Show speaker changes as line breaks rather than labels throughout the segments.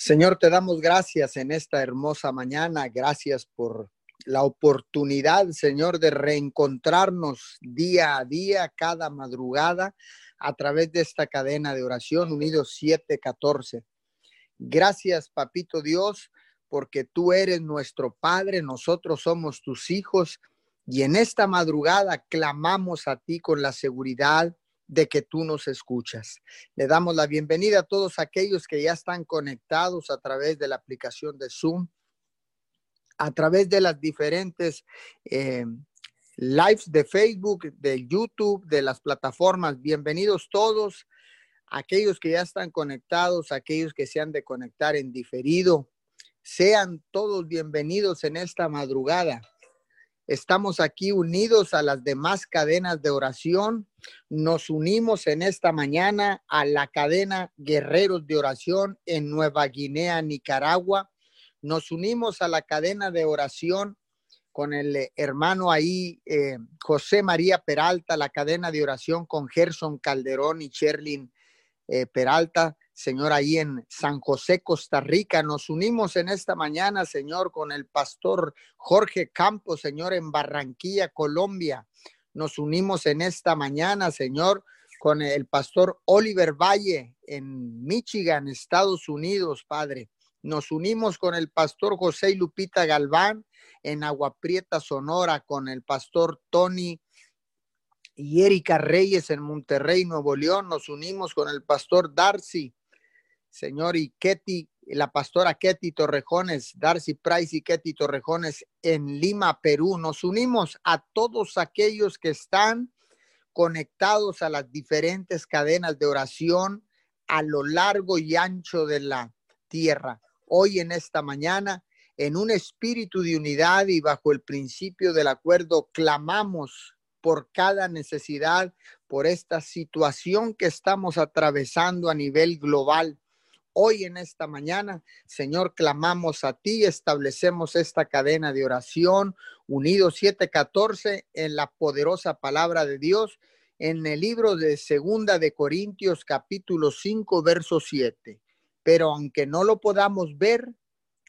Señor, te damos gracias en esta hermosa mañana. Gracias por la oportunidad, Señor, de reencontrarnos día a día, cada madrugada, a través de esta cadena de oración Unidos 714. Gracias, Papito Dios, porque tú eres nuestro Padre, nosotros somos tus hijos, y en esta madrugada clamamos a ti con la seguridad de que tú nos escuchas. Le damos la bienvenida a todos aquellos que ya están conectados a través de la aplicación de Zoom, a través de las diferentes eh, lives de Facebook, de YouTube, de las plataformas. Bienvenidos todos, aquellos que ya están conectados, aquellos que se han de conectar en diferido. Sean todos bienvenidos en esta madrugada. Estamos aquí unidos a las demás cadenas de oración. Nos unimos en esta mañana a la cadena Guerreros de Oración en Nueva Guinea, Nicaragua. Nos unimos a la cadena de oración con el hermano ahí, eh, José María Peralta, la cadena de oración con Gerson Calderón y Sherlin eh, Peralta. Señor, ahí en San José, Costa Rica. Nos unimos en esta mañana, Señor, con el pastor Jorge Campos, Señor, en Barranquilla, Colombia. Nos unimos en esta mañana, Señor, con el pastor Oliver Valle en Michigan, Estados Unidos, Padre. Nos unimos con el pastor José Lupita Galván en Agua Prieta, Sonora, con el pastor Tony y Erika Reyes en Monterrey, Nuevo León. Nos unimos con el pastor Darcy Señor, y Ketty, la pastora Ketty Torrejones, Darcy Price y Ketty Torrejones en Lima, Perú. Nos unimos a todos aquellos que están conectados a las diferentes cadenas de oración a lo largo y ancho de la tierra. Hoy en esta mañana, en un espíritu de unidad y bajo el principio del acuerdo, clamamos por cada necesidad, por esta situación que estamos atravesando a nivel global Hoy en esta mañana, Señor, clamamos a ti, establecemos esta cadena de oración, unidos 714 en la poderosa palabra de Dios, en el libro de Segunda de Corintios capítulo 5, verso 7. Pero aunque no lo podamos ver,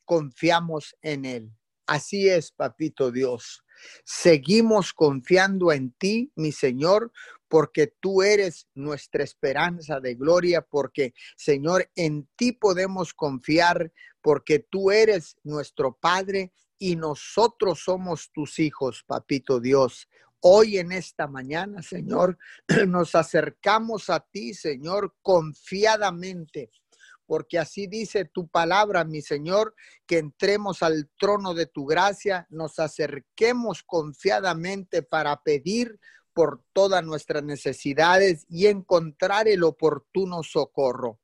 confiamos en él. Así es, papito Dios. Seguimos confiando en ti, mi Señor, porque tú eres nuestra esperanza de gloria, porque Señor, en ti podemos confiar, porque tú eres nuestro Padre y nosotros somos tus hijos, papito Dios. Hoy en esta mañana, Señor, nos acercamos a ti, Señor, confiadamente porque así dice tu palabra, mi Señor, que entremos al trono de tu gracia, nos acerquemos confiadamente para pedir por todas nuestras necesidades y encontrar el oportuno socorro.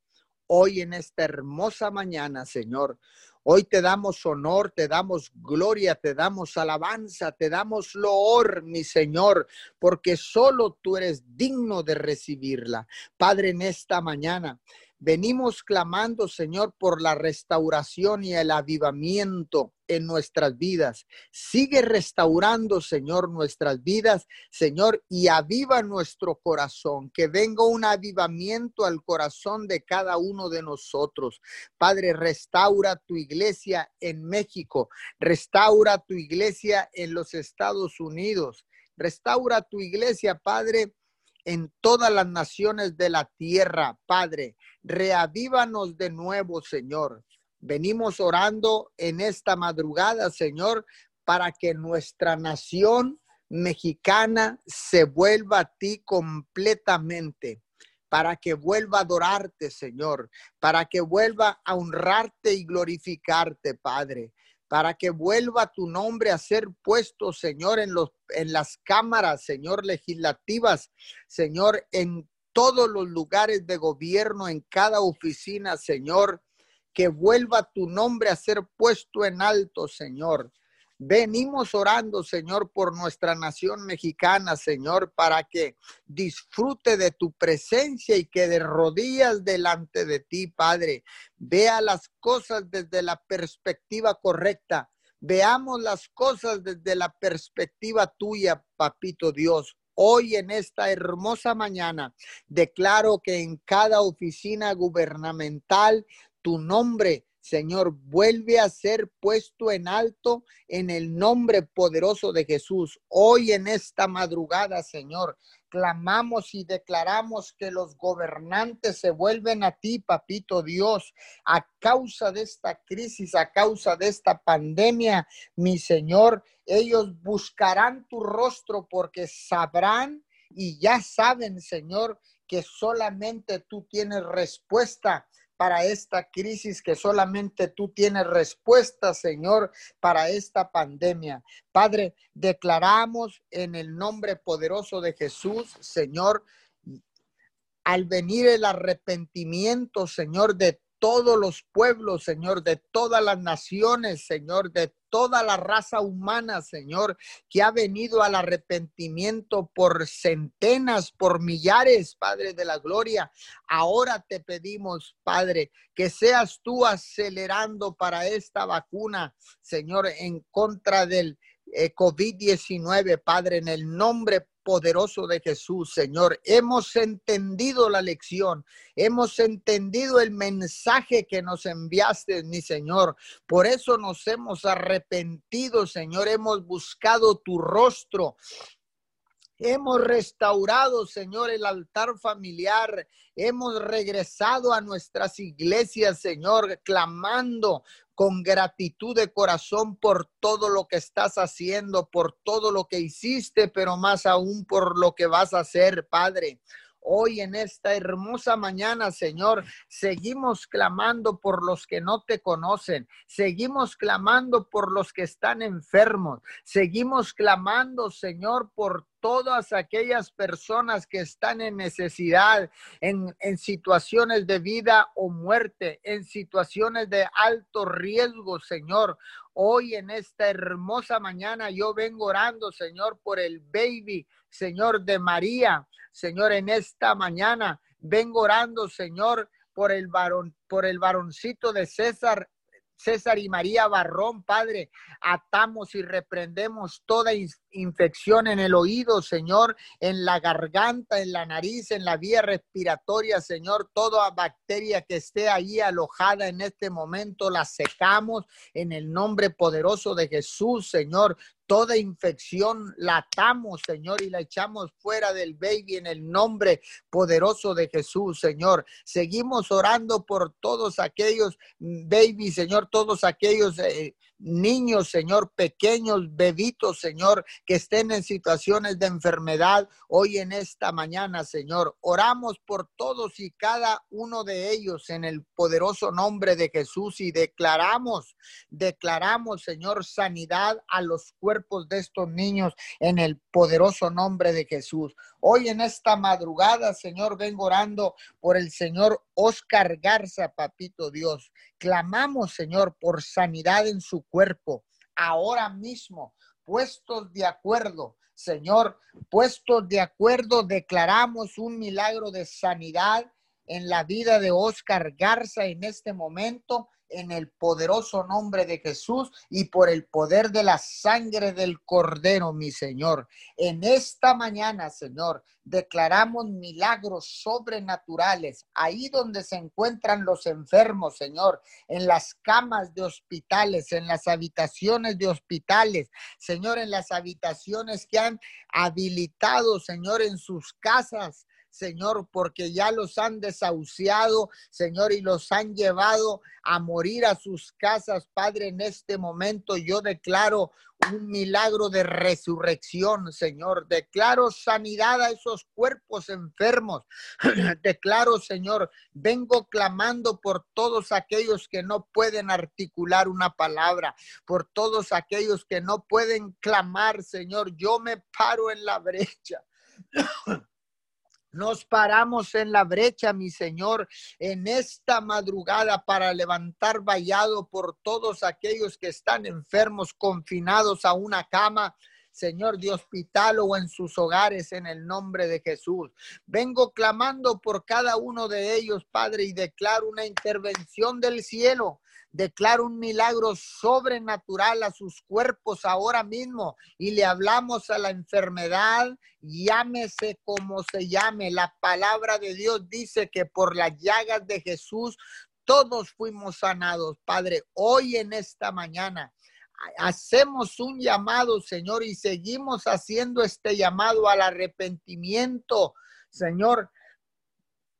Hoy en esta hermosa mañana, Señor, hoy te damos honor, te damos gloria, te damos alabanza, te damos loor, mi Señor, porque solo tú eres digno de recibirla. Padre, en esta mañana Venimos clamando, Señor, por la restauración y el avivamiento en nuestras vidas. Sigue restaurando, Señor, nuestras vidas, Señor, y aviva nuestro corazón. Que venga un avivamiento al corazón de cada uno de nosotros. Padre, restaura tu iglesia en México. Restaura tu iglesia en los Estados Unidos. Restaura tu iglesia, Padre, en todas las naciones de la tierra, Padre. Reavívanos de nuevo, Señor. Venimos orando en esta madrugada, Señor, para que nuestra nación mexicana se vuelva a ti completamente, para que vuelva a adorarte, Señor, para que vuelva a honrarte y glorificarte, Padre para que vuelva tu nombre a ser puesto, Señor, en, los, en las cámaras, Señor, legislativas, Señor, en todos los lugares de gobierno, en cada oficina, Señor, que vuelva tu nombre a ser puesto en alto, Señor. Venimos orando, Señor, por nuestra nación mexicana, Señor, para que disfrute de tu presencia y que de rodillas delante de ti, Padre, vea las cosas desde la perspectiva correcta. Veamos las cosas desde la perspectiva tuya, Papito Dios. Hoy en esta hermosa mañana declaro que en cada oficina gubernamental tu nombre Señor, vuelve a ser puesto en alto en el nombre poderoso de Jesús. Hoy en esta madrugada, Señor, clamamos y declaramos que los gobernantes se vuelven a ti, papito Dios, a causa de esta crisis, a causa de esta pandemia, mi Señor. Ellos buscarán tu rostro porque sabrán y ya saben, Señor, que solamente tú tienes respuesta para esta crisis, que solamente tú tienes respuesta, Señor, para esta pandemia. Padre, declaramos en el nombre poderoso de Jesús, Señor, al venir el arrepentimiento, Señor, de todos los pueblos, Señor, de todas las naciones, Señor, de toda la raza humana, Señor, que ha venido al arrepentimiento por centenas, por millares, Padre de la Gloria. Ahora te pedimos, Padre, que seas tú acelerando para esta vacuna, Señor, en contra del eh, COVID-19, Padre, en el nombre poderoso de Jesús, Señor. Hemos entendido la lección, hemos entendido el mensaje que nos enviaste, mi Señor. Por eso nos hemos arrepentido, Señor. Hemos buscado tu rostro. Hemos restaurado, Señor, el altar familiar. Hemos regresado a nuestras iglesias, Señor, clamando con gratitud de corazón por todo lo que estás haciendo, por todo lo que hiciste, pero más aún por lo que vas a hacer, Padre. Hoy en esta hermosa mañana, Señor, seguimos clamando por los que no te conocen, seguimos clamando por los que están enfermos, seguimos clamando, Señor, por todas aquellas personas que están en necesidad, en, situaciones de vida o muerte, en situaciones de alto riesgo, Señor. Hoy en esta hermosa mañana yo vengo orando, Señor, por el baby, Señor, de María. Señor, en esta mañana vengo orando, Señor, por el varón, por el varoncito de César César y María Barrón, Padre, atamos y reprendemos toda infección en el oído, Señor, en la garganta, en la nariz, en la vía respiratoria, Señor, toda bacteria que esté ahí alojada en este momento, la secamos en el nombre poderoso de Jesús, Señor. Toda infección la atamos, Señor, y la echamos fuera del baby en el nombre poderoso de Jesús, Señor. Seguimos orando por todos aquellos mm, babies, Señor, todos aquellos eh, niños, Señor, pequeños, bebitos, Señor, que estén en situaciones de enfermedad hoy en esta mañana, Señor. Oramos por todos y cada uno de ellos en el poderoso nombre de Jesús y declaramos, declaramos, Señor, sanidad a los cuerpos de estos niños en el poderoso nombre de Jesús. Hoy en esta madrugada, Señor, vengo orando por el Señor Oscar Garza, papito Dios. Clamamos, Señor, por sanidad en su cuerpo. Ahora mismo, puestos de acuerdo, Señor, puestos de acuerdo, declaramos un milagro de sanidad en la vida de Oscar Garza en este momento en el poderoso nombre de Jesús y por el poder de la sangre del Cordero, mi Señor. En esta mañana, Señor, declaramos milagros sobrenaturales ahí donde se encuentran los enfermos, Señor, en las camas de hospitales, en las habitaciones de hospitales, Señor, en las habitaciones que han habilitado, Señor, en sus casas Señor, porque ya los han desahuciado, Señor, y los han llevado a morir a sus casas, Padre, en este momento yo declaro un milagro de resurrección, Señor. Declaro sanidad a esos cuerpos enfermos. Declaro, Señor, vengo clamando por todos aquellos que no pueden articular una palabra, por todos aquellos que no pueden clamar, Señor. Yo me paro en la brecha. Nos paramos en la brecha, mi Señor, en esta madrugada para levantar vallado por todos aquellos que están enfermos, confinados a una cama. Señor, de hospital o en sus hogares, en el nombre de Jesús. Vengo clamando por cada uno de ellos, Padre, y declaro una intervención del cielo declaro un milagro sobrenatural a sus cuerpos ahora mismo y le hablamos a la enfermedad, llámese como se llame. La palabra de Dios dice que por las llagas de Jesús todos fuimos sanados, Padre. Hoy en esta mañana hacemos un llamado, Señor, y seguimos haciendo este llamado al arrepentimiento, Señor,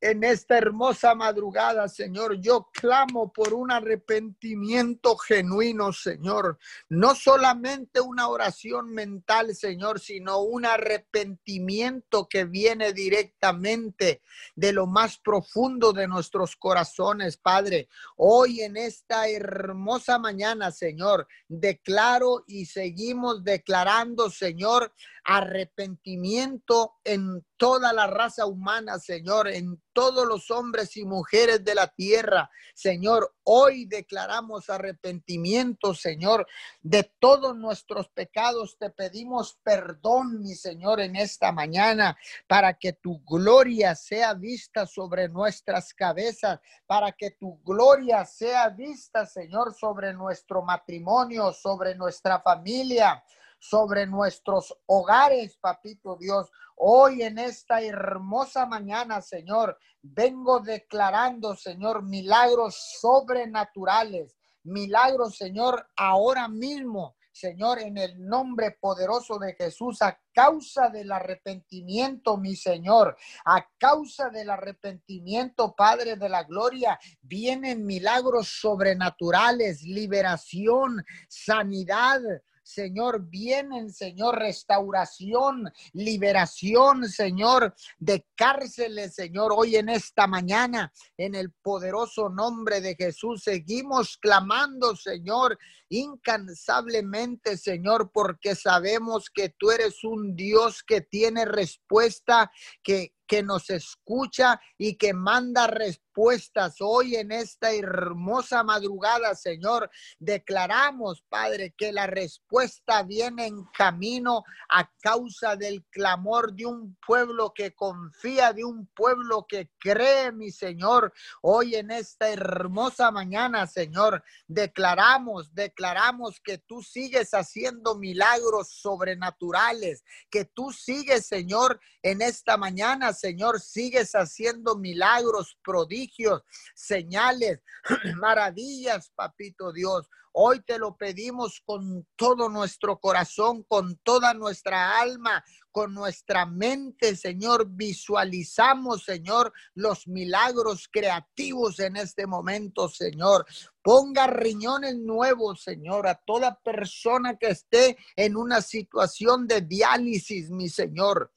en esta hermosa madrugada, Señor. Yo clamo por un arrepentimiento genuino, Señor. No solamente una oración mental, Señor, sino un arrepentimiento que viene directamente de lo más profundo de nuestros corazones, Padre. Hoy en esta hermosa mañana, Señor, declaro y seguimos declarando, Señor, arrepentimiento en toda la raza humana, Señor, en todos los hombres y mujeres de la tierra. Señor, hoy declaramos arrepentimiento, Señor, de todos nuestros pecados. Te pedimos perdón, mi Señor, en esta mañana, para que tu gloria sea vista sobre nuestras cabezas, para que tu gloria sea vista, Señor, sobre nuestro matrimonio, sobre nuestra familia sobre nuestros hogares, papito Dios. Hoy en esta hermosa mañana, Señor, vengo declarando, Señor, milagros sobrenaturales, milagros, Señor, ahora mismo. Señor, en el nombre poderoso de Jesús, a causa del arrepentimiento, mi Señor, a causa del arrepentimiento, Padre de la Gloria, vienen milagros sobrenaturales, liberación, sanidad, Señor, vienen, Señor, restauración, liberación, Señor, de cárceles, Señor, hoy en esta mañana, en el poderoso nombre de Jesús, seguimos clamando, Señor, incansablemente, Señor, porque sabemos que tú eres un Dios que tiene respuesta, que, que nos escucha y que manda respuestas. Hoy en esta hermosa madrugada, Señor, declaramos, Padre, que la respuesta viene en camino a causa del clamor de un pueblo que confía, de un pueblo que cree, mi Señor. Hoy en esta hermosa mañana, Señor, declaramos, declaramos que tú sigues haciendo milagros sobrenaturales, que tú sigues, Señor, en esta mañana, Señor, sigues haciendo milagros, prodigios, señales, maravillas, papito Dios. Hoy te lo pedimos con todo nuestro corazón, con toda nuestra alma, con nuestra mente, Señor. Visualizamos, Señor, los milagros creativos en este momento, Señor. Ponga riñones nuevos, Señor, a toda persona que esté en una situación de diálisis, mi Señor.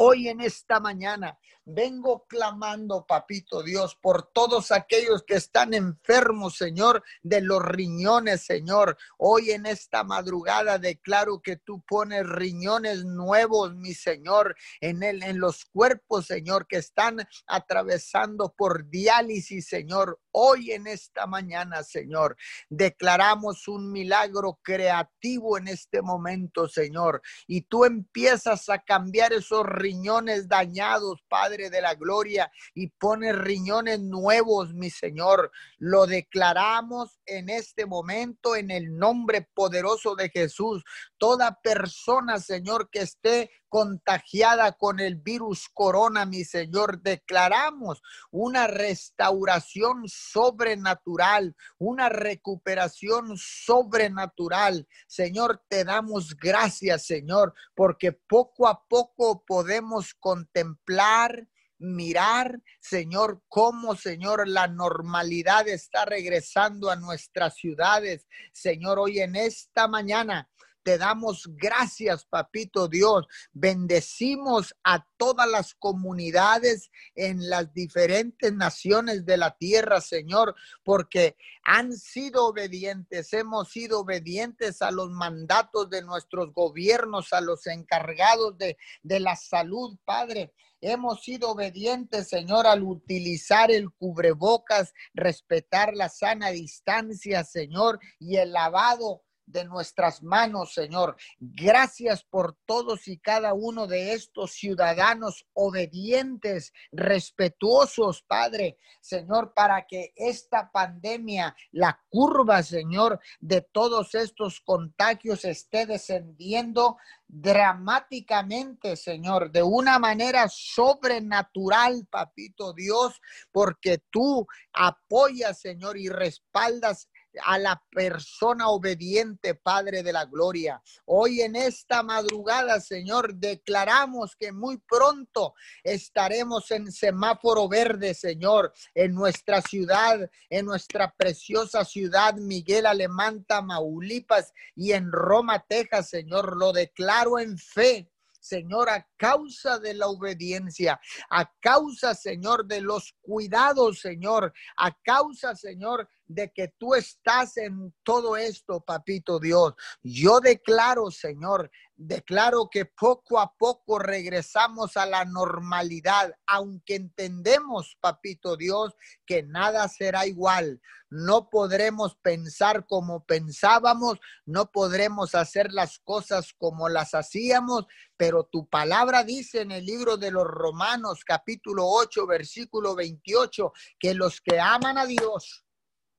Hoy en esta mañana vengo clamando, papito Dios, por todos aquellos que están enfermos, Señor, de los riñones, Señor. Hoy en esta madrugada declaro que tú pones riñones nuevos, mi Señor, en el, en los cuerpos, Señor, que están atravesando por diálisis, Señor. Hoy en esta mañana, Señor, declaramos un milagro creativo en este momento, Señor. Y tú empiezas a cambiar esos riñones dañados, Padre de la Gloria, y pones riñones nuevos, mi Señor. Lo declaramos en este momento en el nombre poderoso de Jesús. Toda persona, Señor, que esté contagiada con el virus corona, mi Señor, declaramos una restauración sobrenatural, una recuperación sobrenatural. Señor, te damos gracias, Señor, porque poco a poco podemos contemplar mirar, Señor, cómo, Señor, la normalidad está regresando a nuestras ciudades. Señor, hoy en esta mañana te damos gracias, papito Dios. Bendecimos a todas las comunidades en las diferentes naciones de la tierra, Señor, porque han sido obedientes, hemos sido obedientes a los mandatos de nuestros gobiernos, a los encargados de, de la salud, Padre. Hemos sido obedientes, Señor, al utilizar el cubrebocas, respetar la sana distancia, Señor, y el lavado de nuestras manos, Señor. Gracias por todos y cada uno de estos ciudadanos obedientes, respetuosos, Padre, Señor, para que esta pandemia, la curva, Señor, de todos estos contagios esté descendiendo dramáticamente, Señor, de una manera sobrenatural, papito Dios, porque tú apoyas, Señor, y respaldas a la persona obediente, Padre de la Gloria. Hoy en esta madrugada, Señor, declaramos que muy pronto estaremos en semáforo verde, Señor, en nuestra ciudad, en nuestra preciosa ciudad, Miguel Alemán, Tamaulipas y en Roma, Texas, Señor. Lo declaro en fe Señor, a causa de la obediencia, a causa, Señor, de los cuidados, Señor, a causa, Señor, de que tú estás en todo esto, papito Dios. Yo declaro, Señor, declaro que poco a poco regresamos a la normalidad, aunque entendemos, papito Dios, que nada será igual. No podremos pensar como pensábamos, no podremos hacer las cosas como las hacíamos, pero tu palabra dice en el libro de los Romanos capítulo 8, versículo 28, que los que aman a Dios,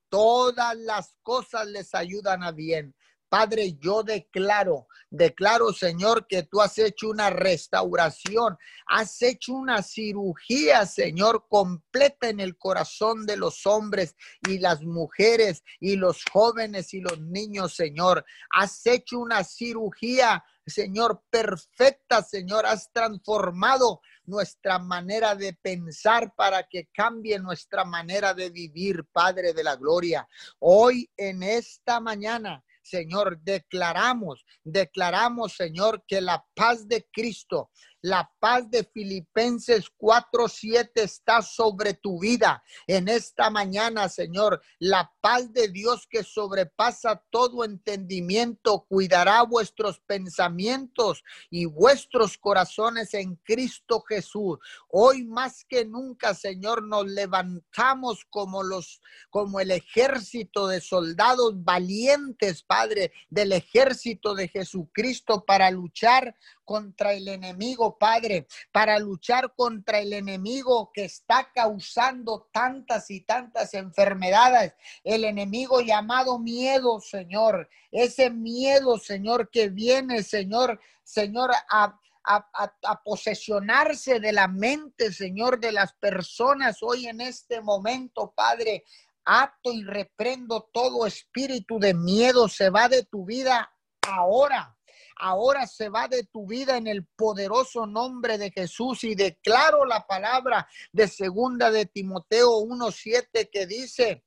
todas las cosas les ayudan a bien. Padre, yo declaro, declaro, Señor, que tú has hecho una restauración, has hecho una cirugía, Señor, completa en el corazón de los hombres y las mujeres y los jóvenes y los niños, Señor. Has hecho una cirugía, Señor, perfecta, Señor. Has transformado nuestra manera de pensar para que cambie nuestra manera de vivir, Padre de la Gloria. Hoy en esta mañana Señor, declaramos, declaramos, Señor, que la paz de Cristo, la paz de Filipenses 4:7 está sobre tu vida en esta mañana, Señor. La paz de Dios que sobrepasa todo entendimiento cuidará vuestros pensamientos y vuestros corazones en Cristo Jesús. Hoy más que nunca, Señor, nos levantamos como los como el ejército de soldados valientes, Padre, del ejército de Jesucristo para luchar contra el enemigo, Padre, para luchar contra el enemigo que está causando tantas y tantas enfermedades. El enemigo llamado miedo, Señor. Ese miedo, Señor, que viene, Señor, Señor, a, a, posesionarse de la mente, Señor, de las personas hoy en este momento, Padre. Ato y reprendo todo espíritu de miedo, se va de tu vida ahora ahora se va de tu vida en el poderoso nombre de Jesús y declaro la palabra de segunda de Timoteo 1:7 que dice,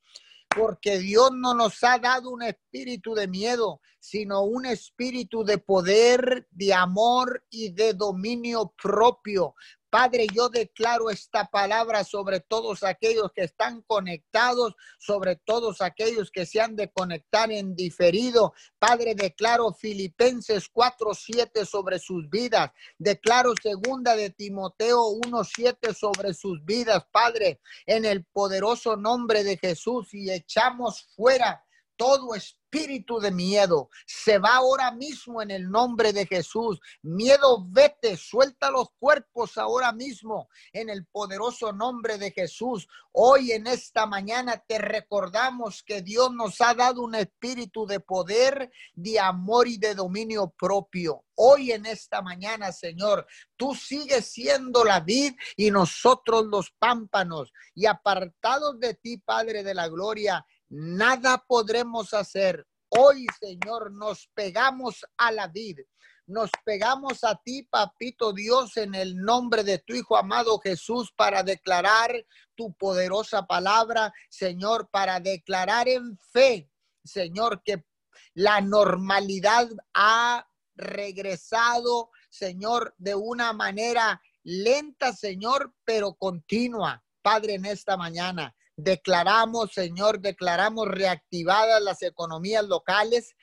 porque Dios no nos ha dado un espíritu de miedo, sino un espíritu de poder, de amor y de dominio propio. Padre, yo declaro esta palabra sobre todos aquellos que están conectados, sobre todos aquellos que se han de conectar en diferido. Padre, declaro Filipenses 4:7 sobre sus vidas. Declaro segunda de Timoteo 1:7 sobre sus vidas, Padre, en el poderoso nombre de Jesús y echamos fuera todo espíritu de miedo. Se va ahora mismo en el nombre de Jesús. Miedo, vete, suelta los cuerpos ahora mismo en el poderoso nombre de Jesús. Hoy en esta mañana te recordamos que Dios nos ha dado un espíritu de poder, de amor y de dominio propio. Hoy en esta mañana, Señor, tú sigues siendo la vid y nosotros los pámpanos y apartados de ti, Padre de la Gloria nada podremos hacer. Hoy, Señor, nos pegamos a la vid. Nos pegamos a ti, papito Dios, en el nombre de tu Hijo amado Jesús, para declarar tu poderosa palabra, Señor, para declarar en fe, Señor, que la normalidad ha regresado, Señor, de una manera lenta, Señor, pero continua. Padre, en esta mañana. Declaramos, Señor, declaramos reactivadas las economías locales,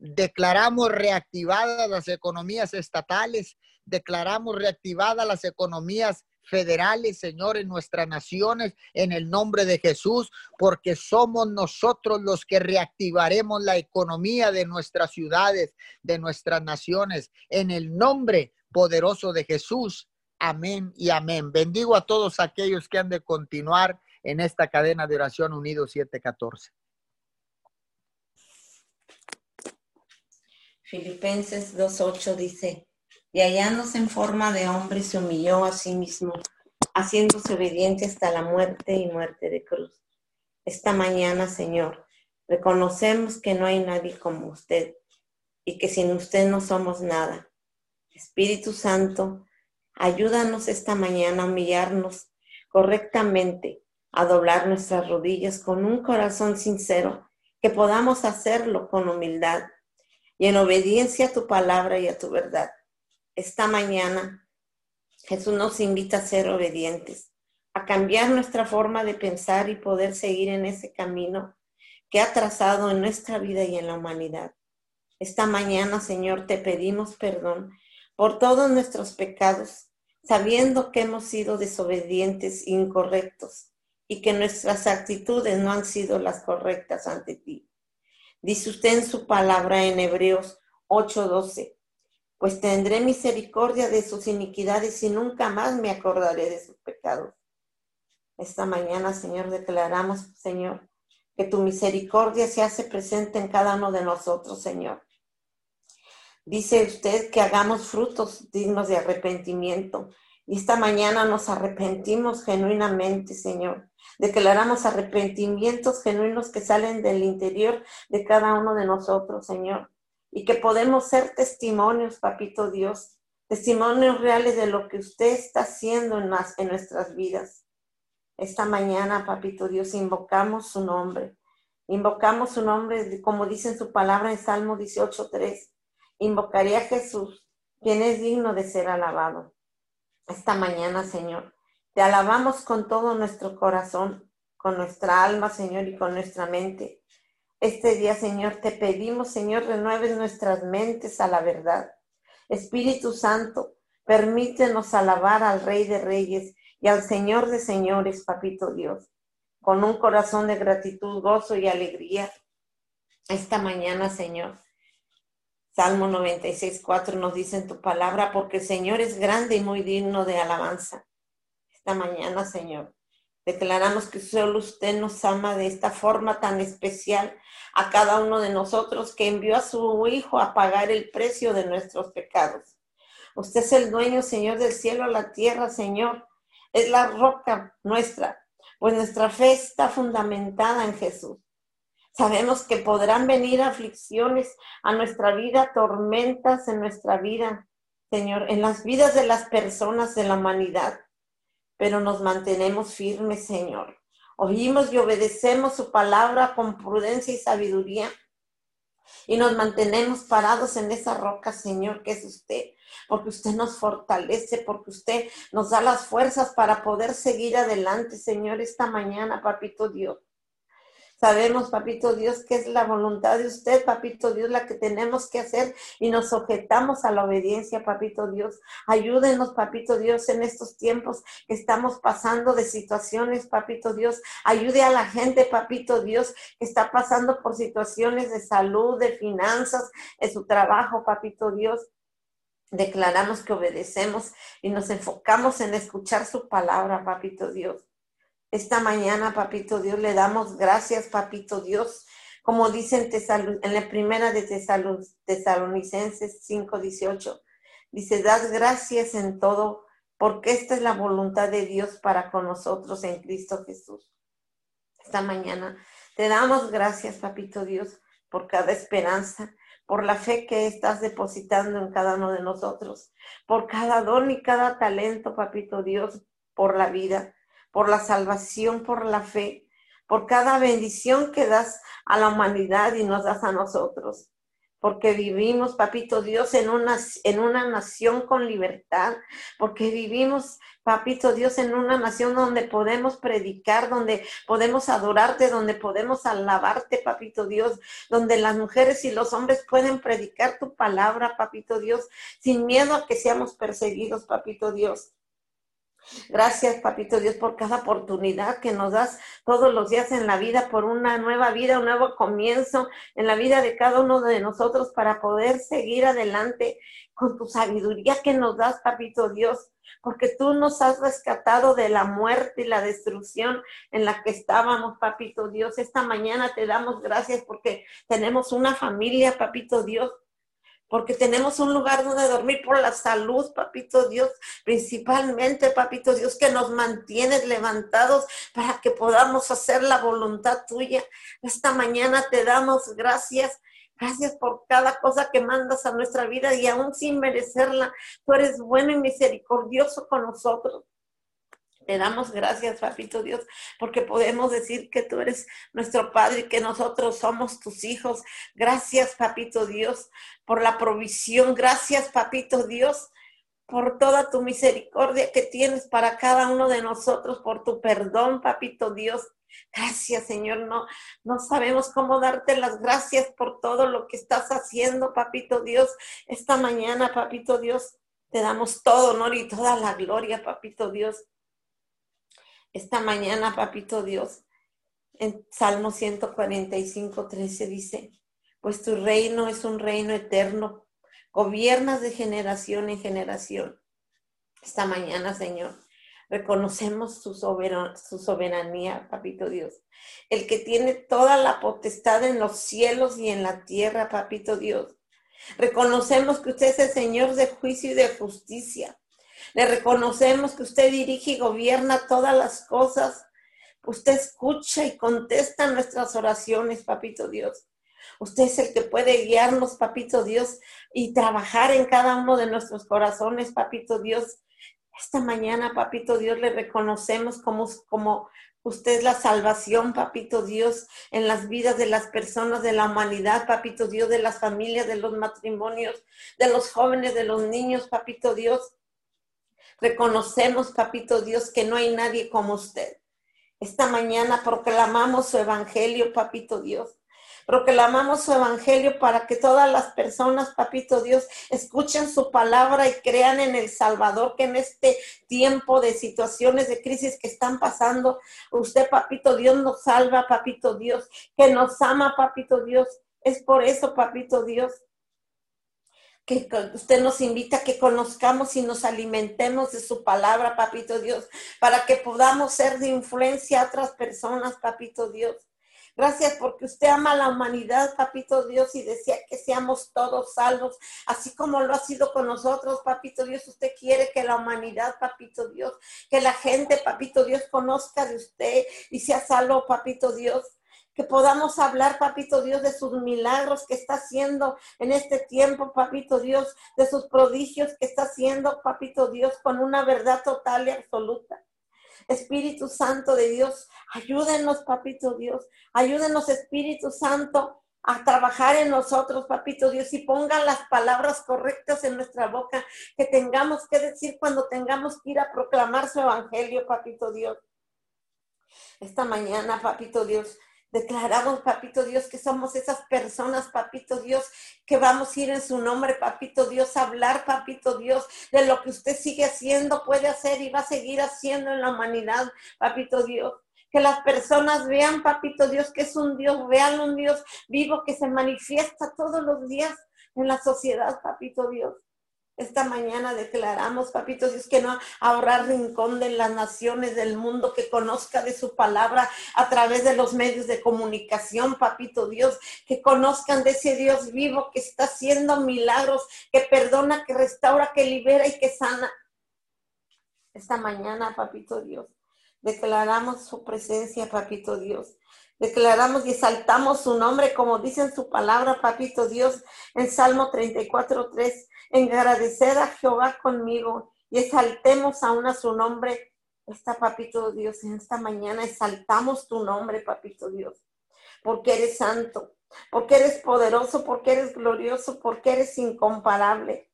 declaramos reactivadas las economías estatales, declaramos reactivadas las economías federales, Señor, en nuestras naciones, en el nombre de Jesús, porque somos nosotros los que reactivaremos la economía de nuestras ciudades, de nuestras naciones, en el nombre poderoso de Jesús. Amén y amén. Bendigo a todos aquellos que han de continuar en esta cadena de oración unido 714.
Filipenses 2.8 dice, y hallándose en forma de hombre se humilló a sí mismo, haciéndose obediente hasta la muerte y muerte de cruz. Esta mañana, Señor, reconocemos que no hay nadie como usted y que sin usted no somos nada. Espíritu Santo, ayúdanos esta mañana a humillarnos correctamente, a doblar nuestras rodillas con un corazón sincero, que podamos hacerlo con humildad y en obediencia a tu palabra y a tu verdad. Esta mañana Jesús nos invita a ser obedientes, a cambiar nuestra forma de pensar y poder seguir en ese camino que ha trazado en nuestra vida y en la humanidad. Esta mañana, Señor, te pedimos perdón por todos nuestros pecados, sabiendo que hemos sido desobedientes, incorrectos y que nuestras actitudes no han sido las correctas ante ti. Dice usted en su palabra en Hebreos 8:12, pues tendré misericordia de sus iniquidades y nunca más me acordaré de sus pecados. Esta mañana, Señor, declaramos, Señor, que tu misericordia se hace presente en cada uno de nosotros, Señor. Dice usted que hagamos frutos dignos de arrepentimiento. Y esta mañana nos arrepentimos genuinamente, Señor. Declaramos arrepentimientos genuinos que salen del interior de cada uno de nosotros, Señor y que podemos ser testimonios, papito Dios, testimonios reales de lo que usted está haciendo en, en nuestras vidas. Esta mañana, papito Dios, invocamos su nombre. Invocamos su nombre, como dice en su palabra en Salmo 18.3. Invocaré a Jesús, quien es digno de ser alabado. Esta mañana, Señor, te alabamos con todo nuestro corazón, con nuestra alma, Señor, y con nuestra mente. Este día, Señor, te pedimos, Señor, renueves nuestras mentes a la verdad. Espíritu Santo, permítenos alabar al Rey de Reyes y al Señor de Señores, Papito Dios, con un corazón de gratitud, gozo y alegría. Esta mañana, Señor. Salmo 96, 4 nos dice en tu palabra, porque el Señor es grande y muy digno de alabanza. Esta mañana, Señor, Declaramos que solo usted nos ama de esta forma tan especial a cada uno de nosotros que envió a su Hijo a pagar el precio de nuestros pecados. Usted es el dueño, Señor, del cielo, la tierra, Señor. Es la roca nuestra, pues nuestra fe está fundamentada en Jesús. Sabemos que podrán venir aflicciones a nuestra vida, tormentas en nuestra vida, Señor, en las vidas de las personas de la humanidad pero nos mantenemos firmes, Señor. Oímos y obedecemos su palabra con prudencia y sabiduría. Y nos mantenemos parados en esa roca, Señor, que es usted, porque usted nos fortalece, porque usted nos da las fuerzas para poder seguir adelante, Señor, esta mañana, papito Dios. Sabemos, papito Dios, que es la voluntad de usted, papito Dios, la que tenemos que hacer y nos sujetamos a la obediencia, papito Dios. Ayúdenos, papito Dios, en estos tiempos que estamos pasando de situaciones, papito Dios. Ayude a la gente, papito Dios, que está pasando por situaciones de salud, de finanzas, de su trabajo, papito Dios declaramos que obedecemos y nos enfocamos en escuchar su palabra, papito Dios. Esta mañana, papito Dios, le damos gracias, papito Dios. Como dicen en la primera de Tesalonicenses 5:18, dice, dad gracias en todo, porque esta es la voluntad de Dios para con nosotros en Cristo Jesús. Esta mañana te damos gracias, papito Dios, por cada esperanza, por la fe que estás depositando en cada uno de nosotros, por cada don y cada talento, papito Dios, por la vida por la salvación, por la fe, por cada bendición que das a la humanidad y nos das a nosotros. Porque vivimos, papito Dios, en una, en una nación con libertad. Porque vivimos, papito Dios, en una nación donde podemos predicar, donde podemos adorarte, donde podemos alabarte, papito Dios. Donde las mujeres y los hombres pueden predicar tu palabra, papito Dios, sin miedo a que seamos perseguidos, papito Dios. Gracias, Papito Dios, por cada oportunidad que nos das todos los días en la vida, por una nueva vida, un nuevo comienzo en la vida de cada uno de nosotros para poder seguir adelante con tu sabiduría que nos das, Papito Dios, porque tú nos has rescatado de la muerte y la destrucción en la que estábamos, Papito Dios. Esta mañana te damos gracias porque tenemos una familia, Papito Dios, porque tenemos un lugar donde dormir por la salud, papito Dios, principalmente, papito Dios, que nos mantienes levantados para que podamos hacer la voluntad tuya. Esta mañana te damos gracias. Gracias por cada cosa que mandas a nuestra vida y aún sin merecerla, tú eres bueno y misericordioso con nosotros. Te damos gracias, papito Dios, porque podemos decir que tú eres nuestro Padre y que nosotros somos tus hijos. Gracias, papito Dios, por la provisión. Gracias, papito Dios, por toda tu misericordia que tienes para cada uno de nosotros, por tu perdón, papito Dios. Gracias, Señor. No, no sabemos cómo darte las gracias por todo lo que estás haciendo, papito Dios. Esta mañana, papito Dios, te damos todo honor y toda la gloria, papito Dios esta mañana, papito Dios, en Salmo 145, 13 dice, pues tu reino es un reino eterno, gobiernas de generación en generación. Esta mañana, Señor, reconocemos su, soberanía, papito Dios. El que tiene toda la potestad en los cielos y en la tierra, papito Dios. Reconocemos que usted es el Señor de juicio y de justicia. Le reconocemos que usted dirige y gobierna todas las cosas. Usted escucha y contesta nuestras oraciones, papito Dios. Usted es el que puede guiarnos, papito Dios, y trabajar en cada uno de nuestros corazones, papito Dios. Esta mañana, papito Dios, le reconocemos como, como usted es la salvación, papito Dios, en las vidas de las personas, de la humanidad, papito Dios, de las familias, de los matrimonios, de los jóvenes, de los niños, papito Dios. Reconocemos, papito Dios, que no hay nadie como usted. Esta mañana proclamamos su evangelio, papito Dios. Proclamamos su evangelio para que todas las personas, papito Dios, escuchen su palabra y crean en el Salvador que en este tiempo de situaciones de crisis que están pasando, usted, papito Dios, nos salva, papito Dios, que nos ama, papito Dios. Es por eso, papito Dios, que usted nos invita a que conozcamos y nos alimentemos de su palabra, papito Dios, para que podamos ser de influencia a otras personas, papito Dios. Gracias porque usted ama a la humanidad, papito Dios, y decía que seamos todos salvos, así como lo ha sido con nosotros, papito Dios. Usted quiere que la humanidad, papito Dios, que la gente, papito Dios, conozca de usted y sea salvo, papito Dios que podamos hablar, papito Dios, de sus milagros que está haciendo en este tiempo, papito Dios, de sus prodigios que está haciendo, papito Dios, con una verdad total y absoluta. Espíritu Santo de Dios, ayúdenos, papito Dios, ayúdenos, Espíritu Santo, a trabajar en nosotros, papito Dios, y ponga las palabras correctas en nuestra boca que tengamos que decir cuando tengamos que ir a proclamar su evangelio, papito Dios. Esta mañana, papito Dios, Declaramos, papito Dios, que somos esas personas, papito Dios, que vamos a ir en su nombre, papito Dios, a hablar, papito Dios, de lo que usted sigue haciendo, puede hacer y va a seguir haciendo en la humanidad, papito Dios. Que las personas vean, papito Dios, que es un Dios real, un Dios vivo que se manifiesta todos los días en la sociedad, papito Dios. Esta mañana declaramos, papito Dios, que no habrá rincón de las naciones del mundo que conozca de su palabra a través de los medios de comunicación, papito Dios, que conozcan de ese Dios vivo que está haciendo milagros, que perdona, que restaura, que libera y que sana. Esta mañana, papito Dios, declaramos su presencia, papito Dios. Declaramos y exaltamos su nombre, como dice en su palabra, papito Dios, en Salmo 34, 3 Engradeced a Jehová conmigo y exaltemos aún a su nombre. Está, papito Dios, en esta mañana exaltamos tu nombre, papito Dios, porque eres santo, porque eres poderoso, porque eres glorioso, porque eres incomparable,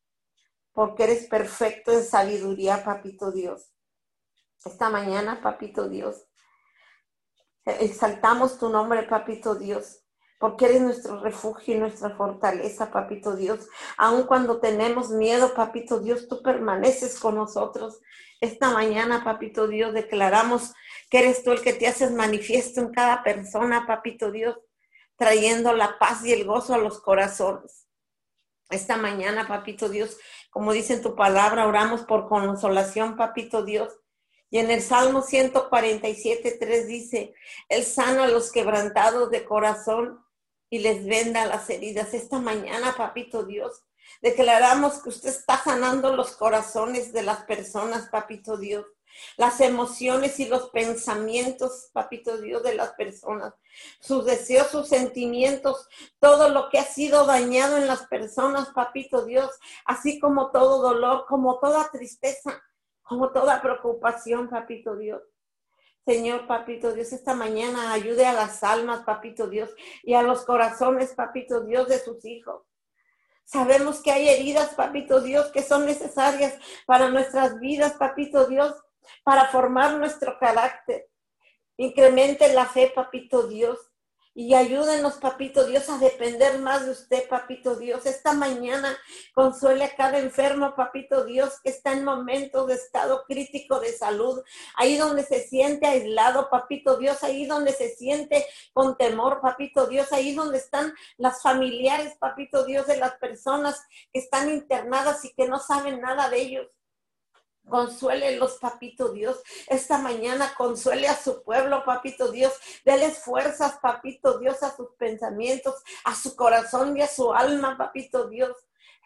porque eres perfecto en sabiduría, papito Dios. Esta mañana, papito Dios, exaltamos tu nombre, papito Dios porque eres nuestro refugio y nuestra fortaleza, papito Dios. Aun cuando tenemos miedo, papito Dios, tú permaneces con nosotros. Esta mañana, papito Dios, declaramos que eres tú el que te haces manifiesto en cada persona, papito Dios, trayendo la paz y el gozo a los corazones. Esta mañana, papito Dios, como dice en tu palabra, oramos por consolación, papito Dios. Y en el Salmo 147, 3 dice, Él sana a los quebrantados de corazón y les venda las heridas. Esta mañana, papito Dios, declaramos que usted está sanando los corazones de las personas, papito Dios las emociones y los pensamientos, papito Dios, de las personas, sus deseos, sus sentimientos, todo lo que ha sido dañado en las personas, papito Dios, así como todo dolor, como toda tristeza, como toda preocupación, papito Dios. Señor, papito Dios, esta mañana ayude a las almas, papito Dios, y a los corazones, papito Dios, de sus hijos. Sabemos que hay heridas, papito Dios, que son necesarias para nuestras vidas, papito Dios, para formar nuestro carácter. Incremente la fe, papito Dios. Y ayúdenos, papito Dios, a depender más de usted, papito Dios. Esta mañana consuele a cada enfermo, papito Dios, que está en momentos de estado crítico de salud. Ahí donde se siente aislado, papito Dios. Ahí donde se siente con temor, papito Dios. Ahí donde están las familiares, papito Dios, de las personas que están internadas y que no saben nada de ellos. Consuele los papito Dios. Esta mañana consuele a su pueblo, papito Dios. Deles fuerzas, papito Dios, a sus pensamientos, a su corazón y a su alma, papito Dios.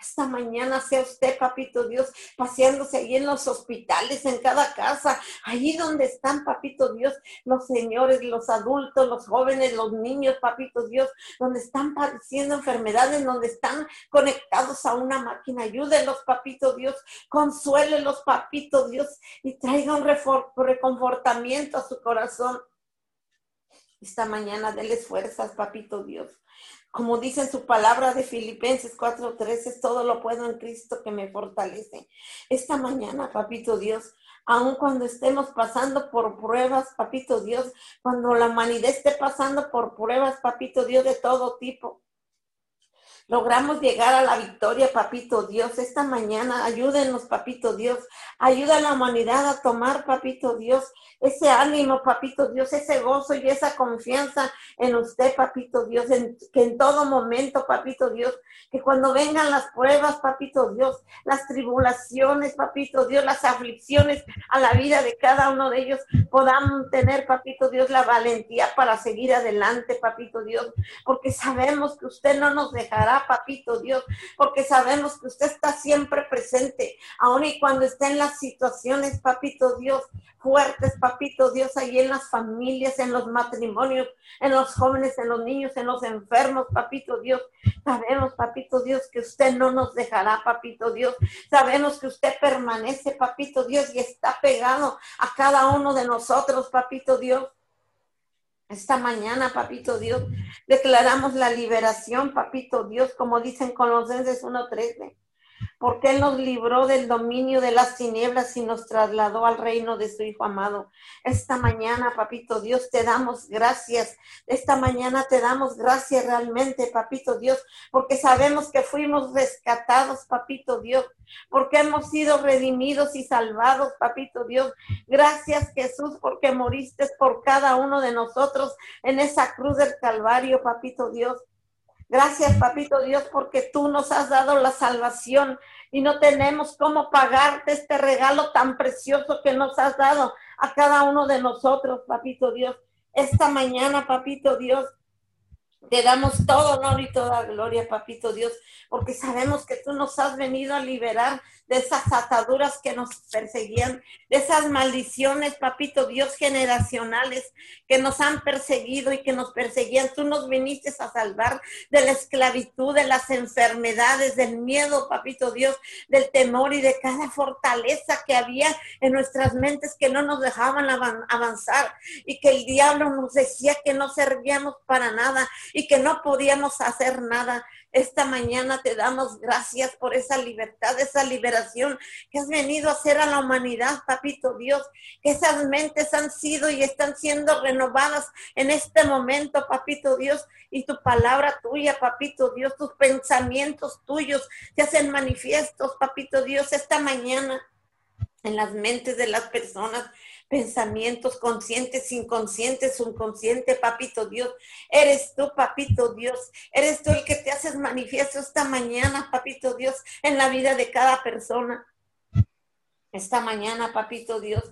Esta mañana sea usted, papito Dios, paseándose ahí en los hospitales, en cada casa, ahí donde están, papito Dios, los señores, los adultos, los jóvenes, los niños, papito Dios, donde están padeciendo enfermedades, donde están conectados a una máquina. Ayúdenlos, papito Dios, consuélelos, papito Dios, y traiga un reconfortamiento a su corazón. Esta mañana, déles fuerzas, papito Dios como dice en su palabra de Filipenses 4:13, todo lo puedo en Cristo que me fortalece. Esta mañana, papito Dios, aun cuando estemos pasando por pruebas, papito Dios, cuando la humanidad esté pasando por pruebas, papito Dios, de todo tipo, logramos llegar a la victoria, papito Dios. Esta mañana, ayúdenos, papito Dios. Ayuda a la humanidad a tomar, papito Dios, ese ánimo, papito Dios, ese gozo y esa confianza en usted, papito Dios, que en todo momento, papito Dios, que cuando vengan las pruebas, papito Dios, las tribulaciones, papito Dios, las aflicciones a la vida de cada uno de ellos, podamos tener, papito Dios, la valentía para seguir adelante, papito Dios, porque sabemos que usted no nos dejará, papito Dios, porque sabemos que usted está siempre presente, aun y cuando está en las situaciones, papito Dios, fuertes, papito Dios, ahí en las familias, en los matrimonios, en los jóvenes, en los niños, en los enfermos, papito Dios. Sabemos, papito Dios, que usted no nos dejará, papito Dios. Sabemos que usted permanece, papito Dios, y está pegado a cada uno de nosotros, papito Dios. Esta mañana, papito Dios, declaramos la liberación, papito Dios, como dicen Colosenses 1.13 porque Él nos libró del dominio de las tinieblas y nos trasladó al reino de su Hijo amado. Esta mañana, papito Dios, te damos gracias. Esta mañana te damos gracias realmente, papito Dios, porque sabemos que fuimos rescatados, papito Dios, porque hemos sido redimidos y salvados, papito Dios. Gracias, Jesús, porque moriste por cada uno de nosotros en esa cruz del Calvario, papito Dios. Gracias, papito Dios, porque tú nos has dado la salvación y no tenemos cómo pagarte este regalo tan precioso que nos has dado a cada uno de nosotros, papito Dios. Esta mañana, papito Dios, te damos todo honor y toda gloria, papito Dios, porque sabemos que tú nos has venido a liberar de esas ataduras que nos perseguían, de esas maldiciones, papito Dios, generacionales que nos han perseguido y que nos perseguían. Tú nos viniste a salvar de la esclavitud, de las enfermedades, del miedo, papito Dios, del temor y de cada fortaleza que había en nuestras mentes que no nos dejaban avanzar y que el diablo nos decía que no servíamos para nada y que no podíamos hacer nada. Esta mañana te damos gracias por esa libertad, esa liberación que has venido a hacer a la humanidad, papito Dios. Que esas mentes han sido y están siendo renovadas en este momento, papito Dios. Y tu palabra tuya, papito Dios, tus pensamientos tuyos se hacen manifiestos, papito Dios, esta mañana. en las mentes de las personas, pensamientos conscientes, inconscientes, subconsciente, papito Dios. Eres tú, papito Dios. Eres tú el que te haces manifiesto esta mañana, papito Dios, en la vida de cada persona. Esta mañana, papito Dios,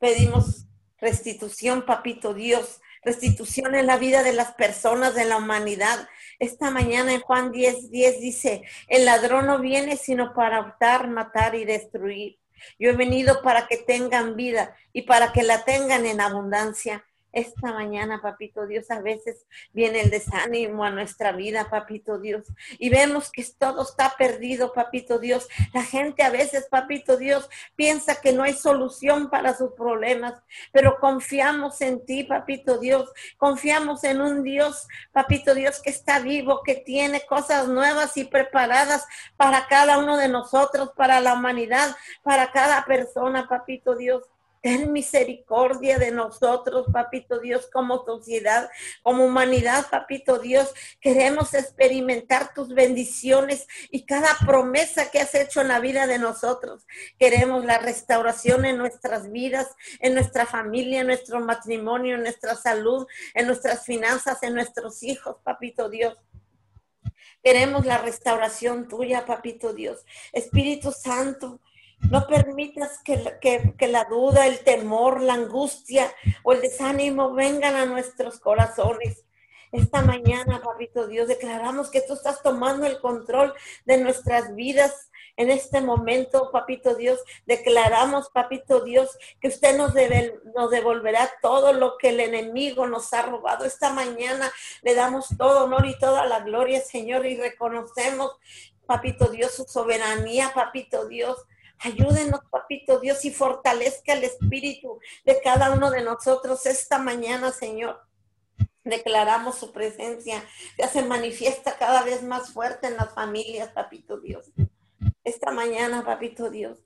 pedimos restitución, papito Dios, restitución en la vida de las personas, de la humanidad. Esta mañana en Juan 10, 10 dice, el ladrón no viene sino para hurtar, matar y destruir. Yo he venido para que tengan vida y para que la tengan en abundancia. Esta mañana, papito Dios, a veces viene el desánimo a nuestra vida, papito Dios, y vemos que todo está perdido, papito Dios. La gente a veces, papito Dios, piensa que no hay solución para sus problemas, pero confiamos en ti, papito Dios. Confiamos en un Dios, papito Dios, que está vivo, que tiene cosas nuevas y preparadas para cada uno de nosotros, para la humanidad, para cada persona, papito Dios. Ten misericordia de nosotros, papito Dios, como sociedad, como humanidad, papito Dios. Queremos experimentar tus bendiciones y cada promesa que has hecho en la vida de nosotros. Queremos la restauración en nuestras vidas, en nuestra familia, en nuestro matrimonio, en nuestra salud, en nuestras finanzas, en nuestros hijos, papito Dios. Queremos la restauración tuya, papito Dios. Espíritu Santo, no permitas que, la duda, el temor, la angustia o el desánimo vengan a nuestros corazones. Esta mañana, papito Dios, declaramos que tú estás tomando el control de nuestras vidas. En este momento, papito Dios, declaramos, papito Dios, que usted nos, nos devolverá todo lo que el enemigo nos ha robado. Esta mañana le damos todo honor y toda la gloria, Señor, y reconocemos, papito Dios, su soberanía, papito Dios Ayúdenos, papito Dios, y fortalezca el espíritu de cada uno de nosotros esta mañana, Señor. Declaramos su presencia, ya se manifiesta cada vez más fuerte en las familias, papito Dios. Esta mañana, papito Dios,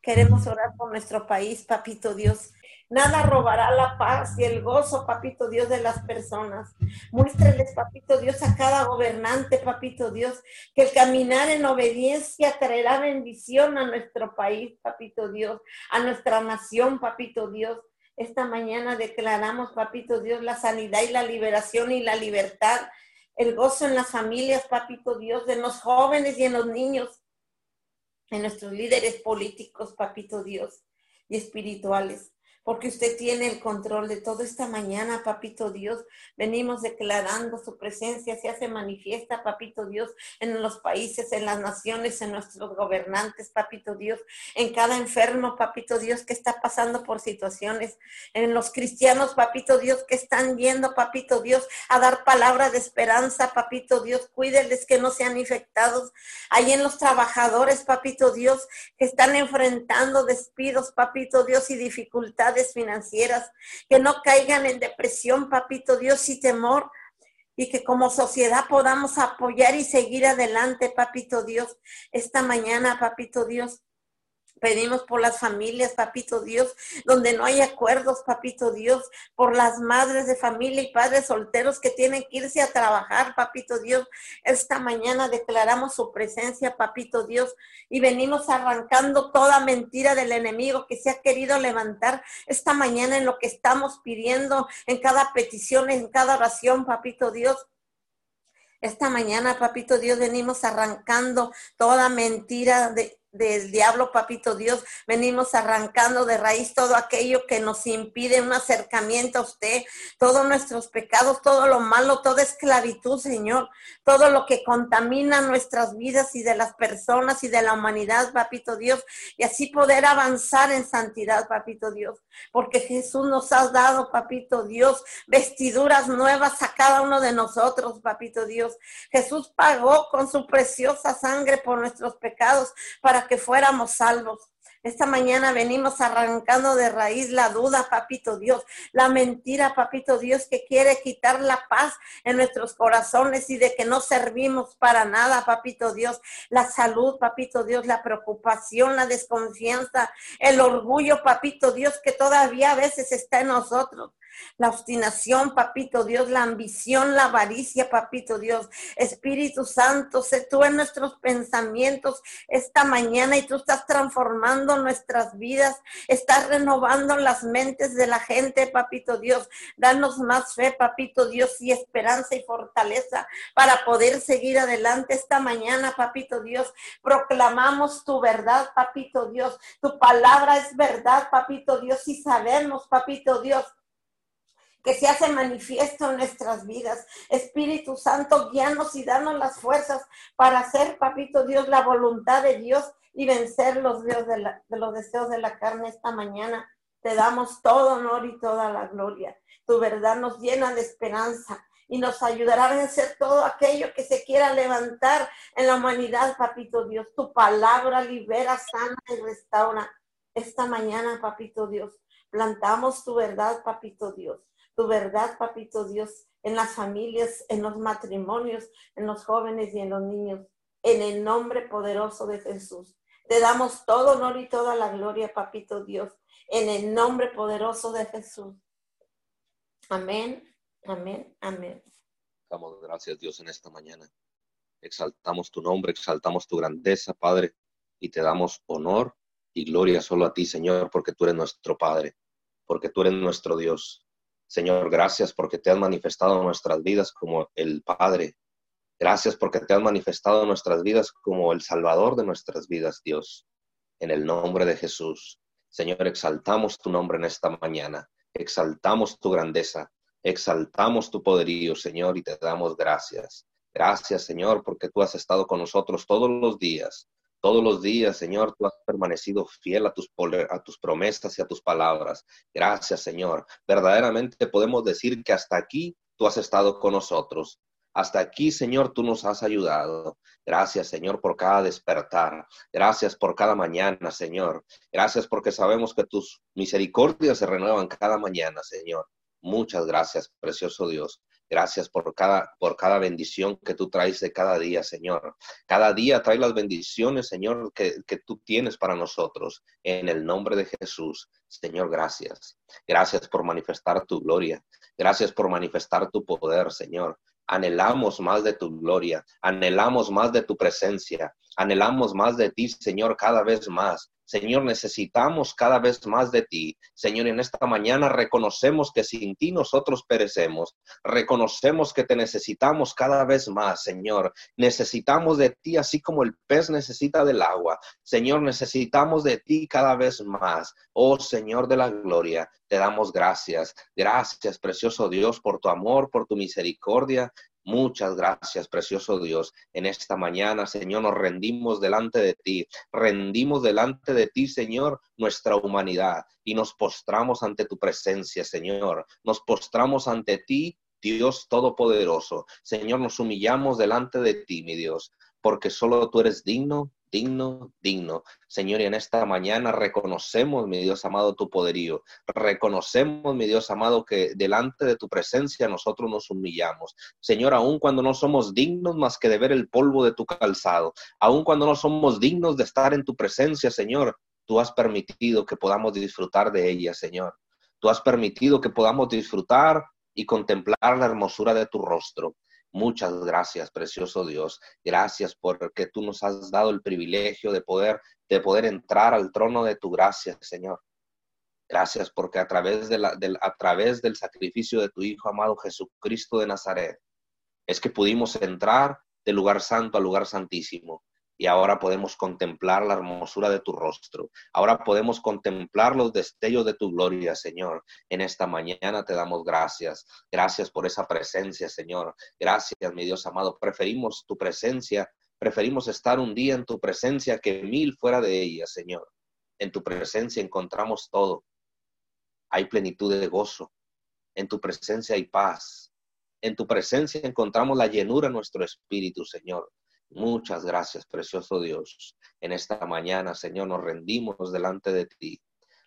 queremos orar por nuestro país, papito Dios. Nada robará la paz y el gozo, papito Dios, de las personas. Muéstreles, papito Dios, a cada gobernante, papito Dios, que el caminar en obediencia traerá bendición a nuestro país, papito Dios, a nuestra nación, papito Dios. Esta mañana declaramos, papito Dios, la sanidad y la liberación y la libertad, el gozo en las familias, papito Dios, de los jóvenes y en los niños, en nuestros líderes políticos, papito Dios, y espirituales porque usted tiene el control de todo esta mañana, papito Dios. Venimos declarando su presencia, se hace manifiesta, papito Dios, en los países, en las naciones, en nuestros gobernantes, papito Dios, en cada enfermo, papito Dios, que está pasando por situaciones, en los cristianos, papito Dios, que están yendo, papito Dios, a dar palabra de esperanza, papito Dios, cuídeles que no sean infectados. Ahí en los trabajadores, papito Dios, que están enfrentando despidos, papito Dios, y dificultades financieras, que no caigan en depresión, papito Dios, y temor, y que como sociedad podamos apoyar y seguir adelante, papito Dios, esta mañana, papito Dios. Pedimos por las familias, papito Dios, donde no hay acuerdos, papito Dios, por las madres de familia y padres solteros que tienen que irse a trabajar, papito Dios. Esta mañana declaramos su presencia, papito Dios, y venimos arrancando toda mentira del enemigo que se ha querido levantar esta mañana en lo que estamos pidiendo, en cada petición, en cada oración, papito Dios. Esta mañana, papito Dios, venimos arrancando toda mentira de, del diablo, papito Dios, venimos arrancando de raíz todo aquello que nos impide un acercamiento a usted, todos nuestros pecados, todo lo malo, toda esclavitud, Señor, todo lo que contamina nuestras vidas y de las personas y de la humanidad, papito Dios, y así poder avanzar en santidad, papito Dios, porque Jesús nos ha dado, papito Dios, vestiduras nuevas a cada uno de nosotros, papito Dios. Jesús pagó con su preciosa sangre por nuestros pecados para que fuéramos salvos. Esta mañana venimos arrancando de raíz la duda, papito Dios, la mentira, papito Dios, que quiere quitar la paz en nuestros corazones y de que no servimos para nada, papito Dios. La salud, papito Dios, la preocupación, la desconfianza, el orgullo, papito Dios, que todavía a veces está en nosotros. La obstinación, papito Dios, la ambición, la avaricia, papito Dios. Espíritu Santo, sé tú en nuestros pensamientos esta mañana y tú estás transformando nuestras vidas, estás renovando las mentes de la gente, papito Dios. Danos más fe, papito Dios, y esperanza y fortaleza para poder seguir adelante esta mañana, papito Dios. Proclamamos tu verdad, papito Dios. Tu palabra es verdad, papito Dios, y sabemos, papito Dios que se hace manifiesto en nuestras vidas. Espíritu Santo, guíanos y danos las fuerzas para hacer, papito Dios, la voluntad de Dios y vencer los, de, de los deseos de la carne esta mañana. Te damos todo honor y toda la gloria. Tu verdad nos llena de esperanza y nos ayudará a vencer todo aquello que se quiera levantar en la humanidad, papito Dios. Tu palabra libera, sana y restaura. Esta mañana, papito Dios, plantamos tu verdad, papito Dios tu verdad, papito Dios, en las familias, en los matrimonios, en los jóvenes y en los niños, en el nombre poderoso de Jesús. Te damos todo honor y toda la gloria, papito Dios, en el nombre poderoso de Jesús. Amén, amén, amén.
Damos gracias, Dios, en esta mañana. Exaltamos tu nombre, exaltamos tu grandeza, Padre, y te damos honor y gloria solo a ti, Señor, porque tú eres nuestro Padre, porque tú eres nuestro Dios. Señor, gracias porque te has manifestado en nuestras vidas como el Padre. Gracias porque te has manifestado en nuestras vidas como el Salvador de nuestras vidas, Dios. En el nombre de Jesús. Señor, exaltamos tu nombre en esta mañana. Exaltamos tu grandeza. Exaltamos tu poderío, Señor, y te damos gracias. Gracias, Señor, porque tú has estado con nosotros todos los días. Todos los días, Señor, tú has permanecido fiel a tus, a tus promesas y a tus palabras. Gracias, Señor. Verdaderamente podemos decir que hasta aquí tú has estado con nosotros. Hasta aquí, Señor, tú nos has ayudado. Gracias, Señor, por cada despertar. Gracias por cada mañana, Señor. Gracias porque sabemos que tus misericordias se renuevan cada mañana, Señor. Muchas gracias, precioso Dios. Gracias por cada, por cada bendición que tú traes de cada día, Señor. Cada día trae las bendiciones, Señor, que, que tú tienes para nosotros. En el nombre de Jesús, Señor, gracias. Gracias por manifestar tu gloria. Gracias por manifestar tu poder, Señor. Anhelamos más de tu gloria, anhelamos más de tu presencia, anhelamos más de ti, Señor, cada vez más. Señor, necesitamos cada vez más de ti. Señor, en esta mañana reconocemos que sin ti nosotros perecemos. Reconocemos que te necesitamos cada vez más, Señor. Necesitamos de ti así como el pez necesita del agua. Señor, necesitamos de ti cada vez más. Oh Señor de la gloria, te damos gracias. Gracias, precioso Dios, por tu amor, por tu misericordia. Muchas gracias, precioso Dios. En esta mañana, Señor, nos rendimos delante de ti. Rendimos delante de ti, Señor, nuestra humanidad y nos postramos ante tu presencia, Señor. Nos postramos ante ti, Dios Todopoderoso. Señor, nos humillamos delante de ti, mi Dios, porque solo tú eres digno digno, digno. Señor, y en esta mañana reconocemos, mi Dios amado, tu poderío. Reconocemos, mi Dios amado, que delante de tu presencia nosotros nos humillamos. Señor, aun cuando no somos dignos más que de ver el polvo de tu calzado, aun cuando no somos dignos de estar en tu presencia, Señor, tú has permitido que podamos disfrutar de ella, Señor. Tú has permitido que podamos disfrutar y contemplar la hermosura de tu rostro. Muchas gracias, precioso Dios. Gracias porque tú nos has dado el privilegio de poder, de poder entrar al trono de tu gracia, Señor. Gracias porque a través, de la, a través del sacrificio de tu Hijo amado Jesucristo de Nazaret, es que pudimos entrar del lugar santo al lugar santísimo y ahora podemos contemplar la hermosura de tu rostro. Ahora podemos contemplar los destellos de tu gloria, Señor. En esta mañana te damos gracias. Gracias por esa presencia, Señor. Gracias, mi Dios amado. Preferimos tu presencia. Preferimos estar un día en tu presencia que mil fuera de ella, Señor. En tu presencia encontramos todo. Hay plenitud de gozo. En tu presencia hay paz. En tu presencia encontramos la llenura en nuestro espíritu, Señor. Muchas gracias, precioso Dios. En esta mañana, Señor, nos rendimos delante de ti.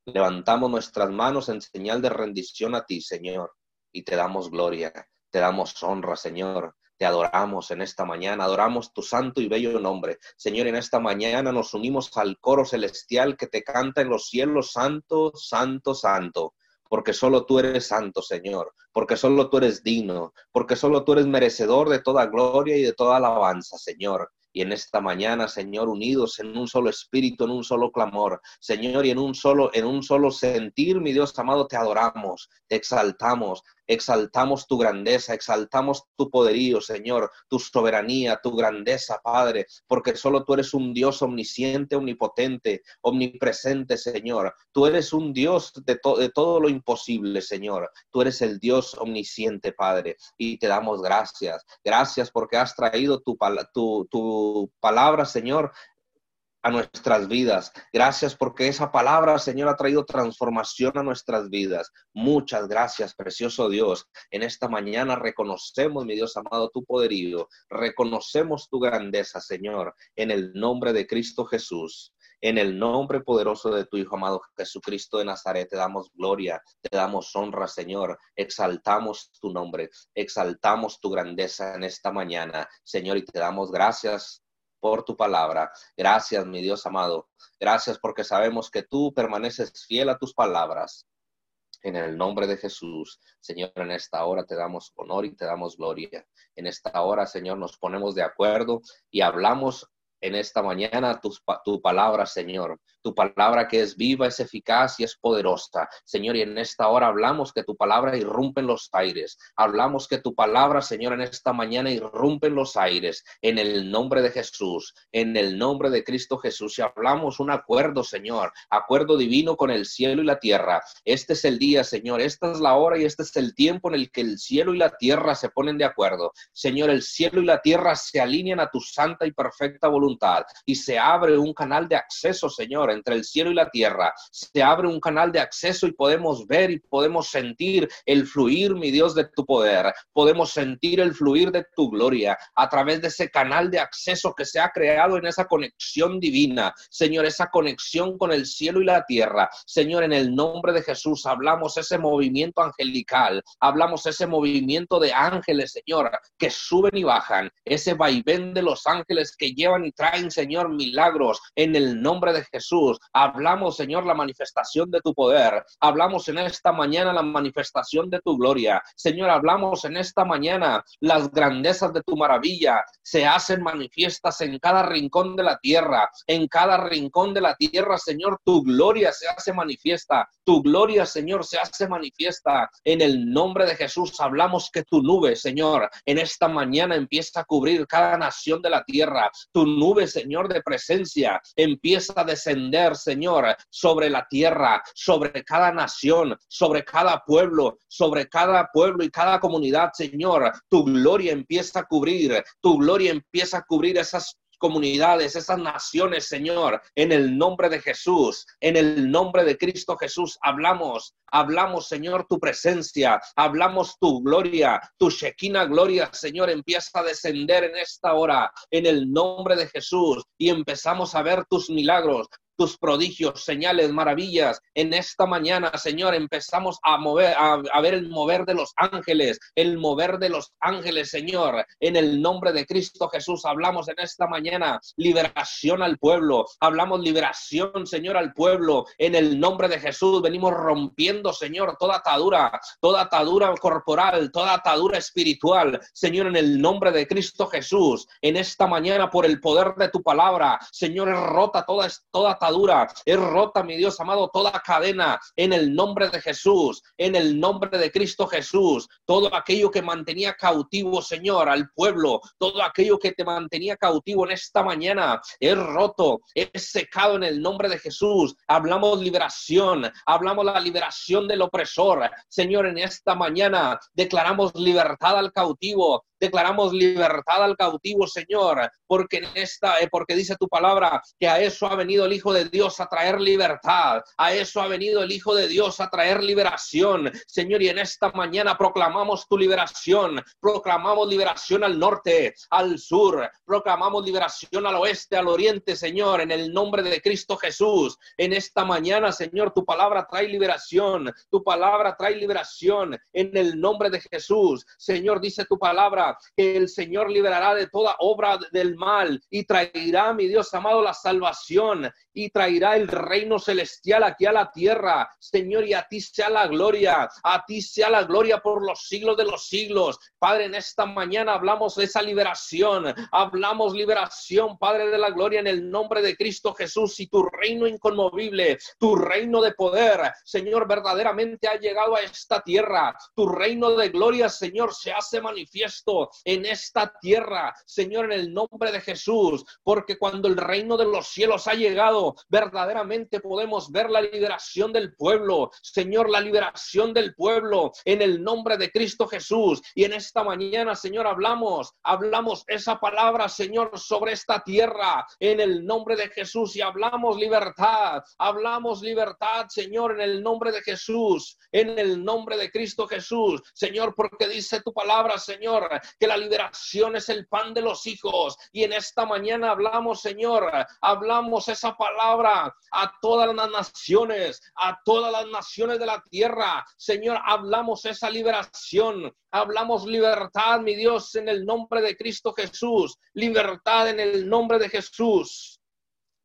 Levantamos nuestras manos en señal de rendición a ti, Señor, y te damos gloria, te damos honra, Señor. Te adoramos en esta mañana, adoramos tu santo y bello nombre. Señor, en esta mañana nos unimos al coro celestial que te canta en los cielos, santo, santo, santo. Porque solo tú eres santo, Señor, porque solo tú eres digno, porque solo tú eres merecedor de toda gloria y de toda alabanza, Señor. Y en esta mañana, Señor, unidos en un solo espíritu, en un solo clamor, Señor, y en un solo, en un solo sentir, mi Dios amado, te adoramos, te exaltamos, exaltamos tu grandeza, exaltamos tu poderío, Señor, tu soberanía, tu grandeza, Padre, porque solo tú eres un Dios omnisciente, omnipotente, omnipresente, Señor. Tú eres un Dios de, de todo lo imposible, Señor. Tú eres el Dios omnisciente, Padre, y te damos gracias. Gracias porque has traído tu, palabra, Señor, a nuestras vidas. Gracias porque esa palabra, Señor, ha traído transformación a nuestras vidas. Muchas gracias, precioso Dios. En esta mañana reconocemos, mi Dios amado, tu poderío. Reconocemos tu grandeza, Señor, en el nombre de Cristo Jesús. En el nombre poderoso de tu Hijo amado Jesucristo de Nazaret, te damos gloria, te damos honra, Señor. Exaltamos tu nombre, exaltamos tu grandeza en esta mañana, Señor, y te damos gracias por tu palabra. Gracias, mi Dios amado. Gracias porque sabemos que tú permaneces fiel a tus palabras. En el nombre de Jesús, Señor, en esta hora te damos honor y te damos gloria. En esta hora, Señor, nos ponemos de acuerdo y hablamos en esta mañana tu, tu palabra, Señor tu palabra que es viva, es eficaz y es poderosa. Señor, y en esta hora hablamos que tu palabra irrumpe en los aires. Hablamos que tu palabra, Señor, en esta mañana irrumpe en los aires. En el nombre de Jesús, en el nombre de Cristo Jesús. Y hablamos un acuerdo, Señor, acuerdo divino con el cielo y la tierra. Este es el día, Señor. Esta es la hora y este es el tiempo en el que el cielo y la tierra se ponen de acuerdo. Señor, el cielo y la tierra se alinean a tu santa y perfecta voluntad y se abre un canal de acceso, Señor entre el cielo y la tierra. Se abre un canal de acceso y podemos ver y podemos sentir el fluir, mi Dios, de tu poder. Podemos sentir el fluir de tu gloria a través de ese canal de acceso que se ha creado en esa conexión divina. Señor, esa conexión con el cielo y la tierra. Señor, en el nombre de Jesús hablamos ese movimiento angelical. Hablamos ese movimiento de ángeles, Señor, que suben y bajan. Ese vaivén de los ángeles que llevan y traen, Señor, milagros en el nombre de Jesús. Hablamos, Señor, la manifestación de tu poder. Hablamos en esta mañana la manifestación de tu gloria. Señor, hablamos en esta mañana las grandezas de tu maravilla. Se hacen manifiestas en cada rincón de la tierra. En cada rincón de la tierra, Señor, tu gloria se hace manifiesta. Tu gloria, Señor, se hace manifiesta. En el nombre de Jesús hablamos que tu nube, Señor, en esta mañana empieza a cubrir cada nación de la tierra. Tu nube, Señor, de presencia empieza a descender Señor, sobre la tierra, sobre cada nación, sobre cada pueblo, sobre cada pueblo y cada comunidad, Señor. Tu gloria empieza a cubrir, tu gloria empieza a cubrir esas comunidades, esas naciones, Señor, en el nombre de Jesús, en el nombre de Cristo Jesús, hablamos, hablamos, Señor, tu presencia, hablamos tu gloria, tu Shekinah gloria, Señor, empieza a descender en esta hora, en el nombre de Jesús, y empezamos a ver tus milagros, tus prodigios, señales, maravillas. En esta mañana, Señor, empezamos a mover, a, ver el mover de los ángeles, el mover de los ángeles, Señor. En el nombre de Cristo Jesús hablamos en esta mañana liberación al pueblo. Hablamos liberación, Señor, al pueblo. En el nombre de Jesús venimos rompiendo, Señor, toda atadura, toda atadura corporal, toda atadura espiritual. Señor, en el nombre de Cristo Jesús, en esta mañana por el poder de tu palabra, Señor, rota toda, toda es rota, mi Dios amado, toda cadena en el nombre de Jesús, en el nombre de Cristo Jesús. Todo aquello que mantenía cautivo, Señor, al pueblo, todo aquello que te mantenía cautivo en esta mañana, es roto, es secado en el nombre de Jesús. Hablamos liberación, hablamos la liberación del opresor. Señor, en esta mañana declaramos libertad al cautivo, declaramos libertad al cautivo, Señor, porque en esta, eh, porque dice tu palabra que a eso ha venido el Hijo de Dios a traer libertad, a eso ha venido el Hijo de Dios a traer liberación, Señor, y en esta mañana proclamamos tu liberación, proclamamos liberación al norte, al sur, proclamamos liberación al oeste, al oriente, Señor, en el nombre de Cristo Jesús. En esta mañana, Señor, tu palabra trae liberación, tu palabra trae liberación en el nombre de Jesús. Señor, dice tu palabra que el Señor liberará de toda obra del mal y traerá, mi Dios amado, la salvación y traerá el reino celestial aquí a la tierra. Señor, y a ti sea la gloria, a ti sea la gloria por los siglos de los siglos. Padre, en esta mañana hablamos de esa liberación, hablamos liberación, Padre de la gloria, en el nombre de Cristo Jesús y tu reino inconmovible, tu reino de poder, Señor, verdaderamente ha llegado a esta tierra. Tu reino de gloria, Señor, se hace manifiesto en esta tierra, Señor, en el nombre de Jesús, porque cuando el reino de los cielos ha llegado, verdaderamente podemos ver la liberación del pueblo, Señor, la liberación del pueblo en el nombre de Cristo Jesús. Y en esta mañana, Señor, hablamos, hablamos esa palabra, Señor, sobre esta tierra en el nombre de Jesús. Y hablamos libertad, hablamos libertad, Señor, en el nombre de Jesús, en el nombre de Cristo Jesús, Señor, porque dice tu palabra, Señor, que la liberación es el pan de los hijos. Y en esta mañana hablamos, Señor, hablamos esa palabra a todas las naciones, a todas las naciones de la tierra. Señor, hablamos esa liberación, hablamos libertad, mi Dios, en el nombre de Cristo Jesús, libertad en el nombre de Jesús.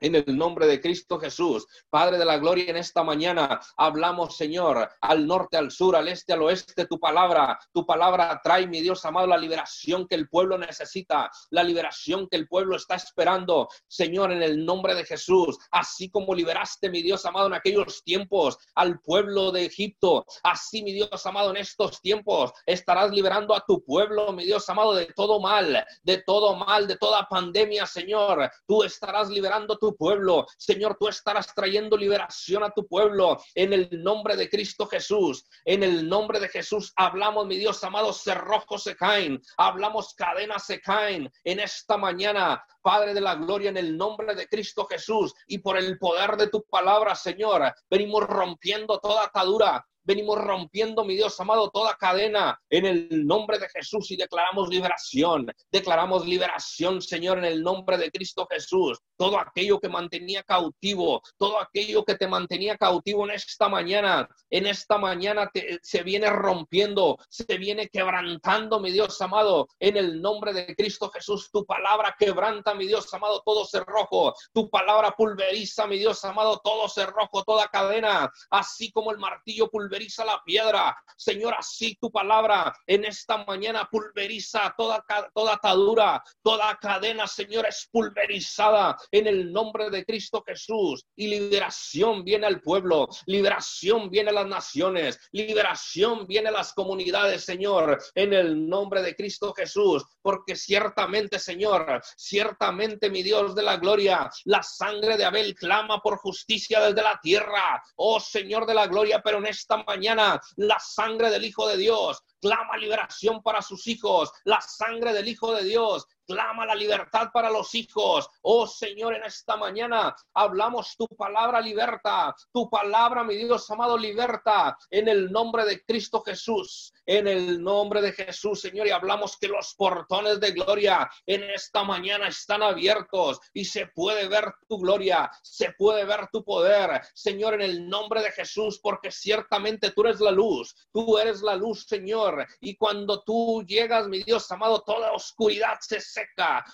En el nombre de Cristo Jesús, Padre de la Gloria, en esta mañana hablamos, Señor, al norte, al sur, al este, al oeste, tu palabra, tu palabra trae, mi Dios amado, la liberación que el pueblo necesita, la liberación que el pueblo está esperando, Señor, en el nombre de Jesús, así como liberaste, mi Dios amado, en aquellos tiempos al pueblo de Egipto, así, mi Dios amado, en estos tiempos estarás liberando a tu pueblo, mi Dios amado, de todo mal, de todo mal, de toda pandemia, Señor, tú estarás liberando tu pueblo. Señor, tú estarás trayendo liberación a tu pueblo en el nombre de Cristo Jesús. En el nombre de Jesús hablamos, mi Dios amado, cerrojos se caen, hablamos cadenas se caen en esta mañana. Padre de la gloria, en el nombre de Cristo Jesús y por el poder de tu palabra, Señor, venimos rompiendo toda atadura, Venimos rompiendo, mi Dios amado, toda cadena en el nombre de Jesús y declaramos liberación. Declaramos liberación, Señor, en el nombre de Cristo Jesús. Todo aquello que mantenía cautivo, todo aquello que te mantenía cautivo en esta mañana, en esta mañana se viene rompiendo, se viene quebrantando, mi Dios amado, en el nombre de Cristo Jesús. Tu palabra quebranta, mi Dios amado, todo cerrojo. Tu palabra pulveriza, mi Dios amado, todo cerrojo, toda cadena, así como el martillo pulveriza pulveriza la piedra. Señor, así tu palabra en esta mañana pulveriza toda, toda atadura, toda cadena, Señor, es pulverizada en el nombre de Cristo Jesús. Y liberación viene al pueblo, liberación viene a las naciones, liberación viene a las comunidades, Señor, en el nombre de Cristo Jesús. Porque ciertamente, Señor, ciertamente, mi Dios de la gloria, la sangre de Abel clama por justicia desde la tierra. Oh Señor de la gloria, pero en esta mañana la sangre del Hijo de Dios clama liberación para sus hijos, la sangre del Hijo de Dios clama la libertad para los hijos. Oh Señor, en esta mañana hablamos tu palabra liberta, tu palabra, mi Dios amado, liberta en el nombre de Cristo Jesús, en el nombre de Jesús, Señor, y hablamos que los portones de gloria en esta mañana están abiertos y se puede ver tu gloria, se puede ver tu poder, Señor, en el nombre de Jesús, porque ciertamente tú eres la luz, tú eres la luz, Señor, y cuando tú llegas, mi Dios amado, toda oscuridad se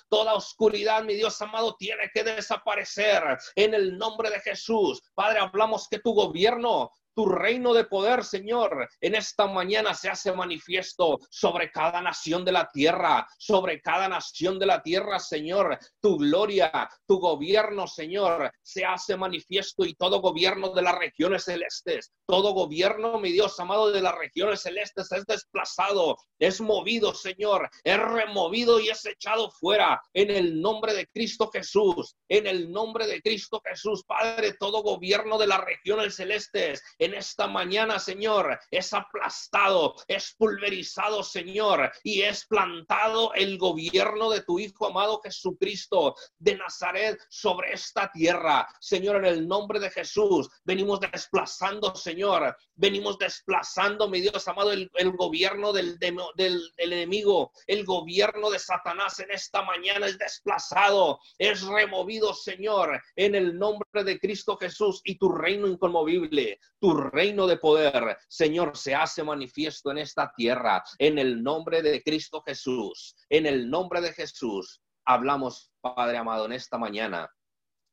toda oscuridad, mi Dios amado, tiene que desaparecer en el nombre de Jesús. Padre, hablamos que tu gobierno tu reino de poder, Señor, en esta mañana se hace manifiesto sobre cada nación de la tierra, sobre cada nación de la tierra, Señor. Tu gloria, tu gobierno, Señor, se hace manifiesto y todo gobierno de las regiones celestes, todo gobierno, mi Dios amado, de las regiones celestes es desplazado, es movido, Señor, es removido y es echado fuera en el nombre de Cristo Jesús, en el nombre de Cristo Jesús, Padre, todo gobierno de las regiones celestes en esta mañana, Señor, es aplastado, es pulverizado, Señor, y es plantado el gobierno de tu Hijo amado Jesucristo de Nazaret sobre esta tierra. Señor, en el nombre de Jesús, venimos desplazando, Señor, venimos desplazando, mi Dios amado, el, gobierno del, del, del enemigo, el gobierno de Satanás en esta mañana es desplazado, es removido, Señor, en el nombre de Cristo Jesús y tu reino inconmovible, tu reino de poder, Señor, se hace manifiesto en esta tierra, en el nombre de Cristo Jesús, en el nombre de Jesús. Hablamos, Padre amado, en esta mañana,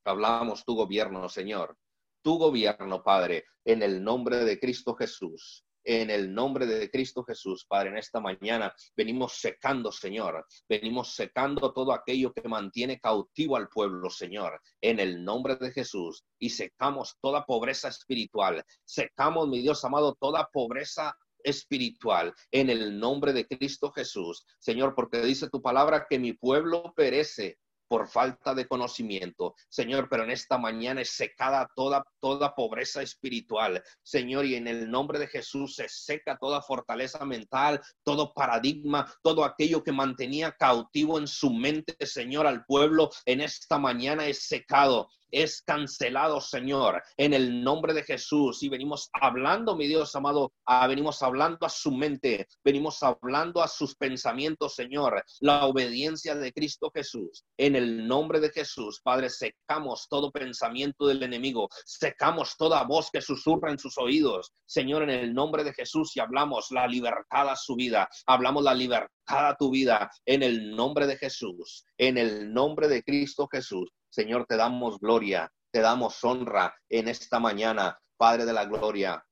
hablamos tu gobierno, Señor, tu gobierno, Padre, en el nombre de Cristo Jesús en el nombre de Cristo Jesús, Padre, en esta mañana venimos secando, Señor, venimos secando todo aquello que mantiene cautivo al pueblo, Señor, en el nombre de Jesús, y secamos toda pobreza espiritual, secamos, mi Dios amado, toda pobreza espiritual en el nombre de Cristo Jesús, Señor, porque dice tu palabra que mi pueblo perece por falta de conocimiento. Señor, pero en esta mañana es secada toda, toda pobreza espiritual. Señor, y en el nombre de Jesús se seca toda fortaleza mental, todo paradigma, todo aquello que mantenía cautivo en su mente, Señor, al pueblo, en esta mañana es secado es cancelado, Señor, en el nombre de Jesús. Y venimos hablando, mi Dios amado, ah, venimos hablando a su mente, venimos hablando a sus pensamientos, Señor, la obediencia de Cristo Jesús. En el nombre de Jesús, Padre, secamos todo pensamiento del enemigo, secamos toda voz que susurra en sus oídos, Señor, en el nombre de Jesús, y hablamos la libertad a su vida, hablamos la libertad a tu vida, en el nombre de Jesús, en el nombre de Cristo Jesús. Señor, te damos gloria, te damos honra en esta mañana, Padre de la Gloria.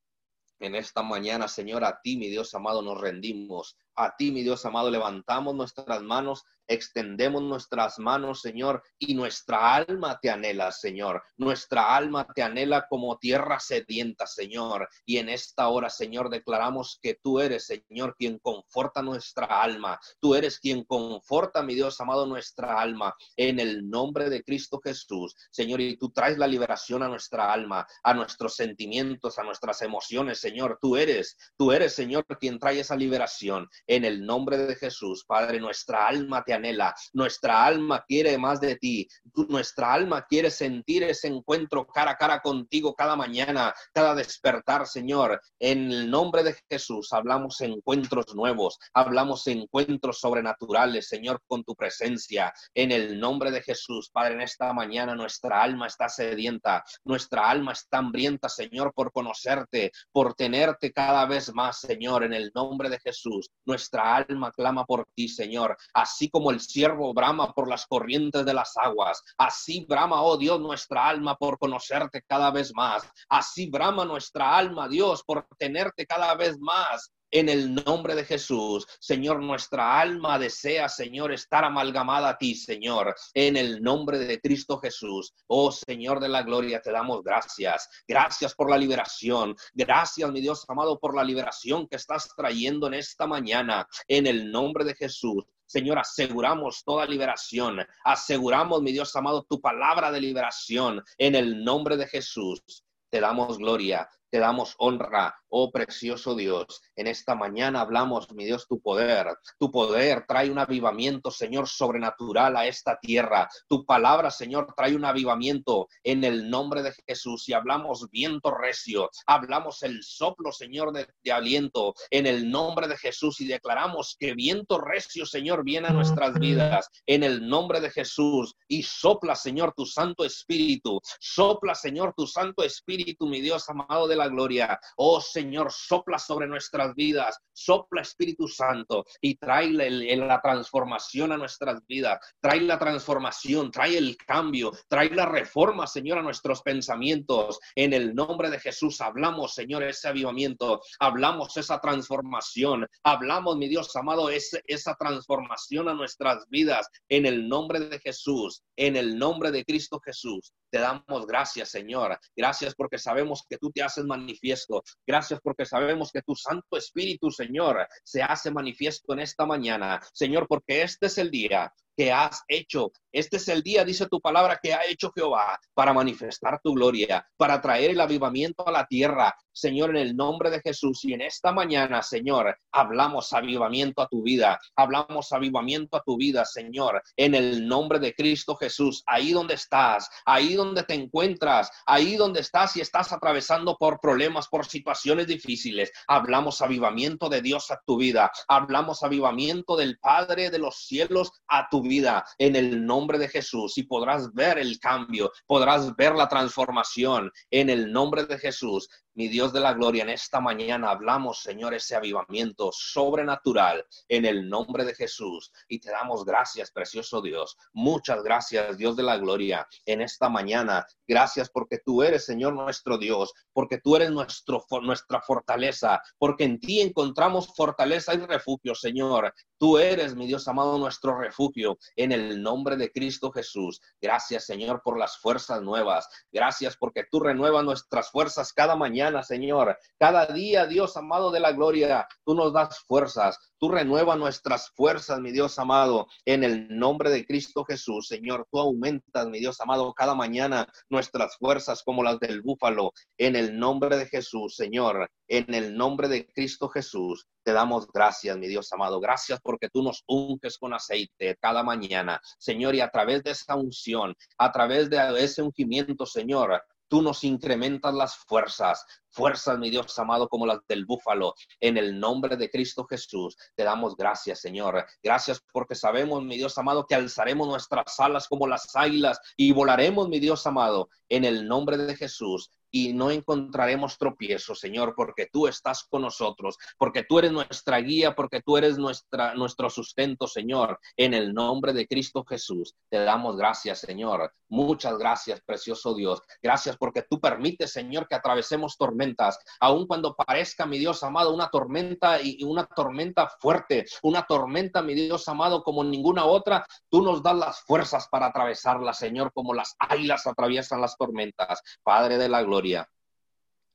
En esta mañana, Señor, a ti, mi Dios amado, nos rendimos. A ti, mi Dios amado, levantamos nuestras manos extendemos nuestras manos, Señor, y nuestra alma te anhela, Señor. Nuestra alma te anhela como tierra sedienta, Señor. Y en esta hora, Señor, declaramos que tú eres, Señor, quien conforta nuestra alma. Tú eres quien conforta, mi Dios amado, nuestra alma. En el nombre de Cristo Jesús, Señor, y tú traes la liberación a nuestra alma, a nuestros sentimientos, a nuestras emociones, Señor. Tú eres, tú eres, Señor, quien trae esa liberación. En el nombre de Jesús, Padre, nuestra alma te anhela, nuestra alma quiere más de ti, nuestra alma quiere sentir ese encuentro cara a cara contigo cada mañana, cada despertar, Señor. En el nombre de Jesús hablamos encuentros nuevos, hablamos encuentros sobrenaturales, Señor, con tu presencia. En el nombre de Jesús, Padre, en esta mañana nuestra alma está sedienta, nuestra alma está hambrienta, Señor, por conocerte, por tenerte cada vez más, Señor, en el nombre de Jesús. Nuestra alma clama por ti, Señor, así como el siervo brama por las corrientes de las aguas. Así brama, oh Dios, nuestra alma por conocerte cada vez más. Así brama nuestra alma, Dios, por tenerte cada vez más en el nombre de Jesús. Señor, nuestra alma desea, Señor, estar amalgamada a ti, Señor, en el nombre de Cristo Jesús. Oh Señor de la gloria, te damos gracias. Gracias por la liberación. Gracias, mi Dios amado, por la liberación que estás trayendo en esta mañana, en el nombre de Jesús. Señor, aseguramos toda liberación. Aseguramos, mi Dios amado, tu palabra de liberación en el nombre de Jesús. Te damos gloria, te damos honra, oh precioso Dios. En esta mañana hablamos, mi Dios, tu poder. Tu poder trae un avivamiento, Señor, sobrenatural a esta tierra. Tu palabra, Señor, trae un avivamiento en el nombre de Jesús. Y hablamos viento recio, hablamos el soplo, Señor, de, de aliento en el nombre de Jesús y declaramos que viento recio, Señor, viene a nuestras vidas en el nombre de Jesús. Y sopla, Señor, tu Santo Espíritu. Sopla, Señor, tu Santo Espíritu, mi Dios amado de la gloria. Oh Señor, sopla sobre nuestras vidas, sopla Espíritu Santo y trae la transformación a nuestras vidas, trae la transformación, trae el cambio, trae la reforma, Señor, a nuestros pensamientos. En el nombre de Jesús hablamos, Señor, ese avivamiento, hablamos esa transformación, hablamos, mi Dios amado, esa transformación a nuestras vidas. En el nombre de Jesús, en el nombre de Cristo Jesús, te damos gracias, Señor. Gracias porque sabemos que tú te haces manifiesto. Gracias porque sabemos que tu Santo Espíritu, Señor, se hace manifiesto en esta mañana. Señor, porque este es el día que has hecho. Este es el día, dice tu palabra, que ha hecho Jehová para manifestar tu gloria, para traer el avivamiento a la tierra. Señor, en el nombre de Jesús y en esta mañana, Señor, hablamos avivamiento a tu vida, hablamos avivamiento a tu vida, Señor, en el nombre de Cristo Jesús, ahí donde estás, ahí donde te encuentras, ahí donde estás y estás atravesando por problemas, por situaciones difíciles, hablamos avivamiento de Dios a tu vida, hablamos avivamiento del Padre de los cielos a tu vida en el nombre de Jesús y podrás ver el cambio, podrás ver la transformación en el nombre de Jesús. Mi Dios de la gloria, en esta mañana hablamos, Señor, ese avivamiento sobrenatural en el nombre de Jesús. Y te damos gracias, precioso Dios. Muchas gracias, Dios de la gloria, en esta mañana. Gracias porque tú eres, Señor, nuestro Dios, porque tú eres nuestro, nuestra fortaleza, porque en ti encontramos fortaleza y refugio, Señor. Tú eres, mi Dios amado, nuestro refugio en el nombre de Cristo Jesús. Gracias, Señor, por las fuerzas nuevas. Gracias porque tú renuevas nuestras fuerzas cada mañana, Señor. Cada día, Dios amado de la gloria, tú nos das fuerzas. Tú renuevas nuestras fuerzas, mi Dios amado, en el nombre de Cristo Jesús. Señor, tú aumentas, mi Dios amado, cada mañana nuestras fuerzas como las del búfalo. En el nombre de Jesús, Señor, en el nombre de Cristo Jesús, te damos gracias, mi Dios amado. Gracias porque tú nos unges con aceite cada mañana, Señor, y a través de esa unción, a través de ese ungimiento, Señor, tú nos incrementas las fuerzas, fuerzas, mi Dios amado, como las del búfalo. En el nombre de Cristo Jesús, te damos gracias, Señor. Gracias porque sabemos, mi Dios amado, que alzaremos nuestras alas como las águilas y volaremos, mi Dios amado, en el nombre de Jesús y no encontraremos tropiezo, Señor, porque tú estás con nosotros, porque tú eres nuestra guía, porque tú eres nuestra, nuestro sustento, Señor. En el nombre de Cristo Jesús, te damos gracias, Señor. Muchas gracias, precioso Dios. Gracias porque tú permites, Señor, que atravesemos tormentas, aun cuando parezca, mi Dios amado, una tormenta y una tormenta fuerte, una tormenta, mi Dios amado, como ninguna otra, tú nos das las fuerzas para atravesarla, Señor, como las águilas atraviesan las tormentas. Padre de la gloria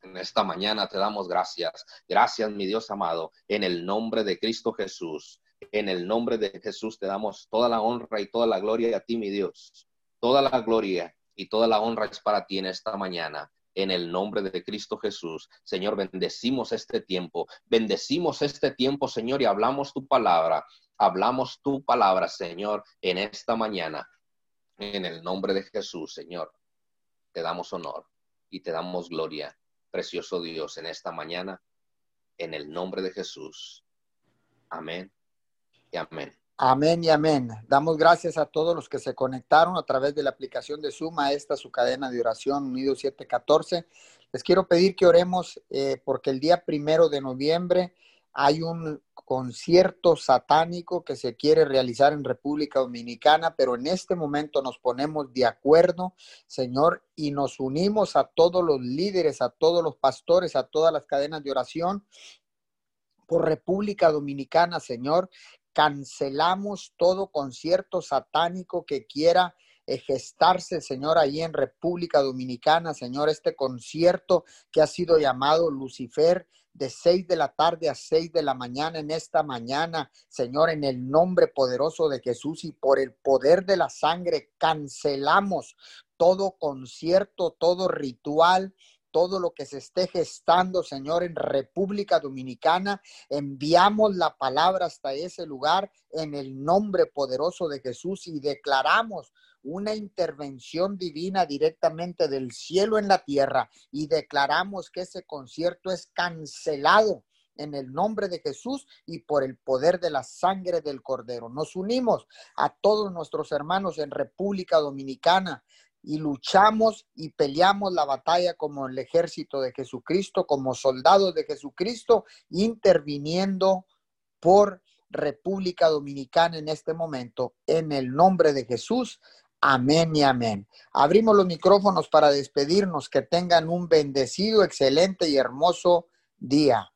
en esta mañana te damos gracias. Gracias, mi Dios amado, en el nombre de Cristo Jesús. En el nombre de Jesús te damos toda la honra y toda la gloria a ti, mi Dios. Toda la gloria y toda la honra es para ti en esta mañana. En el nombre de Cristo Jesús, Señor, bendecimos este tiempo. Bendecimos este tiempo, Señor, y hablamos tu palabra. Hablamos tu palabra, Señor, en esta mañana. En el nombre de Jesús, Señor, te damos honor y te damos gloria, precioso Dios, en esta mañana, en el nombre de Jesús. Amén y amén.
Amén y amén. Damos gracias a todos los que se conectaron a través de la aplicación de Suma, esta su cadena de oración Unido 714. Les quiero pedir que oremos eh, porque el día primero de noviembre hay un concierto satánico que se quiere realizar en República Dominicana, pero en este momento nos ponemos de acuerdo, Señor, y nos unimos a todos los líderes, a todos los pastores, a todas las cadenas de oración por República Dominicana, Señor. Cancelamos todo concierto satánico que quiera gestarse, Señor, ahí en República Dominicana, Señor, este concierto que ha sido llamado Lucifer, de seis de la tarde a seis de la mañana en esta mañana, Señor, en el nombre poderoso de Jesús y por el poder de la sangre, cancelamos todo concierto, todo ritual, todo lo que se esté gestando, Señor, en República Dominicana. Enviamos la palabra hasta ese lugar en el nombre poderoso de Jesús y declaramos una intervención divina directamente del cielo en la tierra y declaramos que ese concierto es cancelado en el nombre de Jesús y por el poder de la sangre del Cordero. Nos unimos a todos nuestros hermanos en República Dominicana y luchamos y peleamos la batalla como el ejército de Jesucristo, como soldados de Jesucristo, interviniendo por República Dominicana en este momento. En el nombre de Jesús. Amén y amén. Abrimos los micrófonos para despedirnos. Que tengan un bendecido, excelente y hermoso día.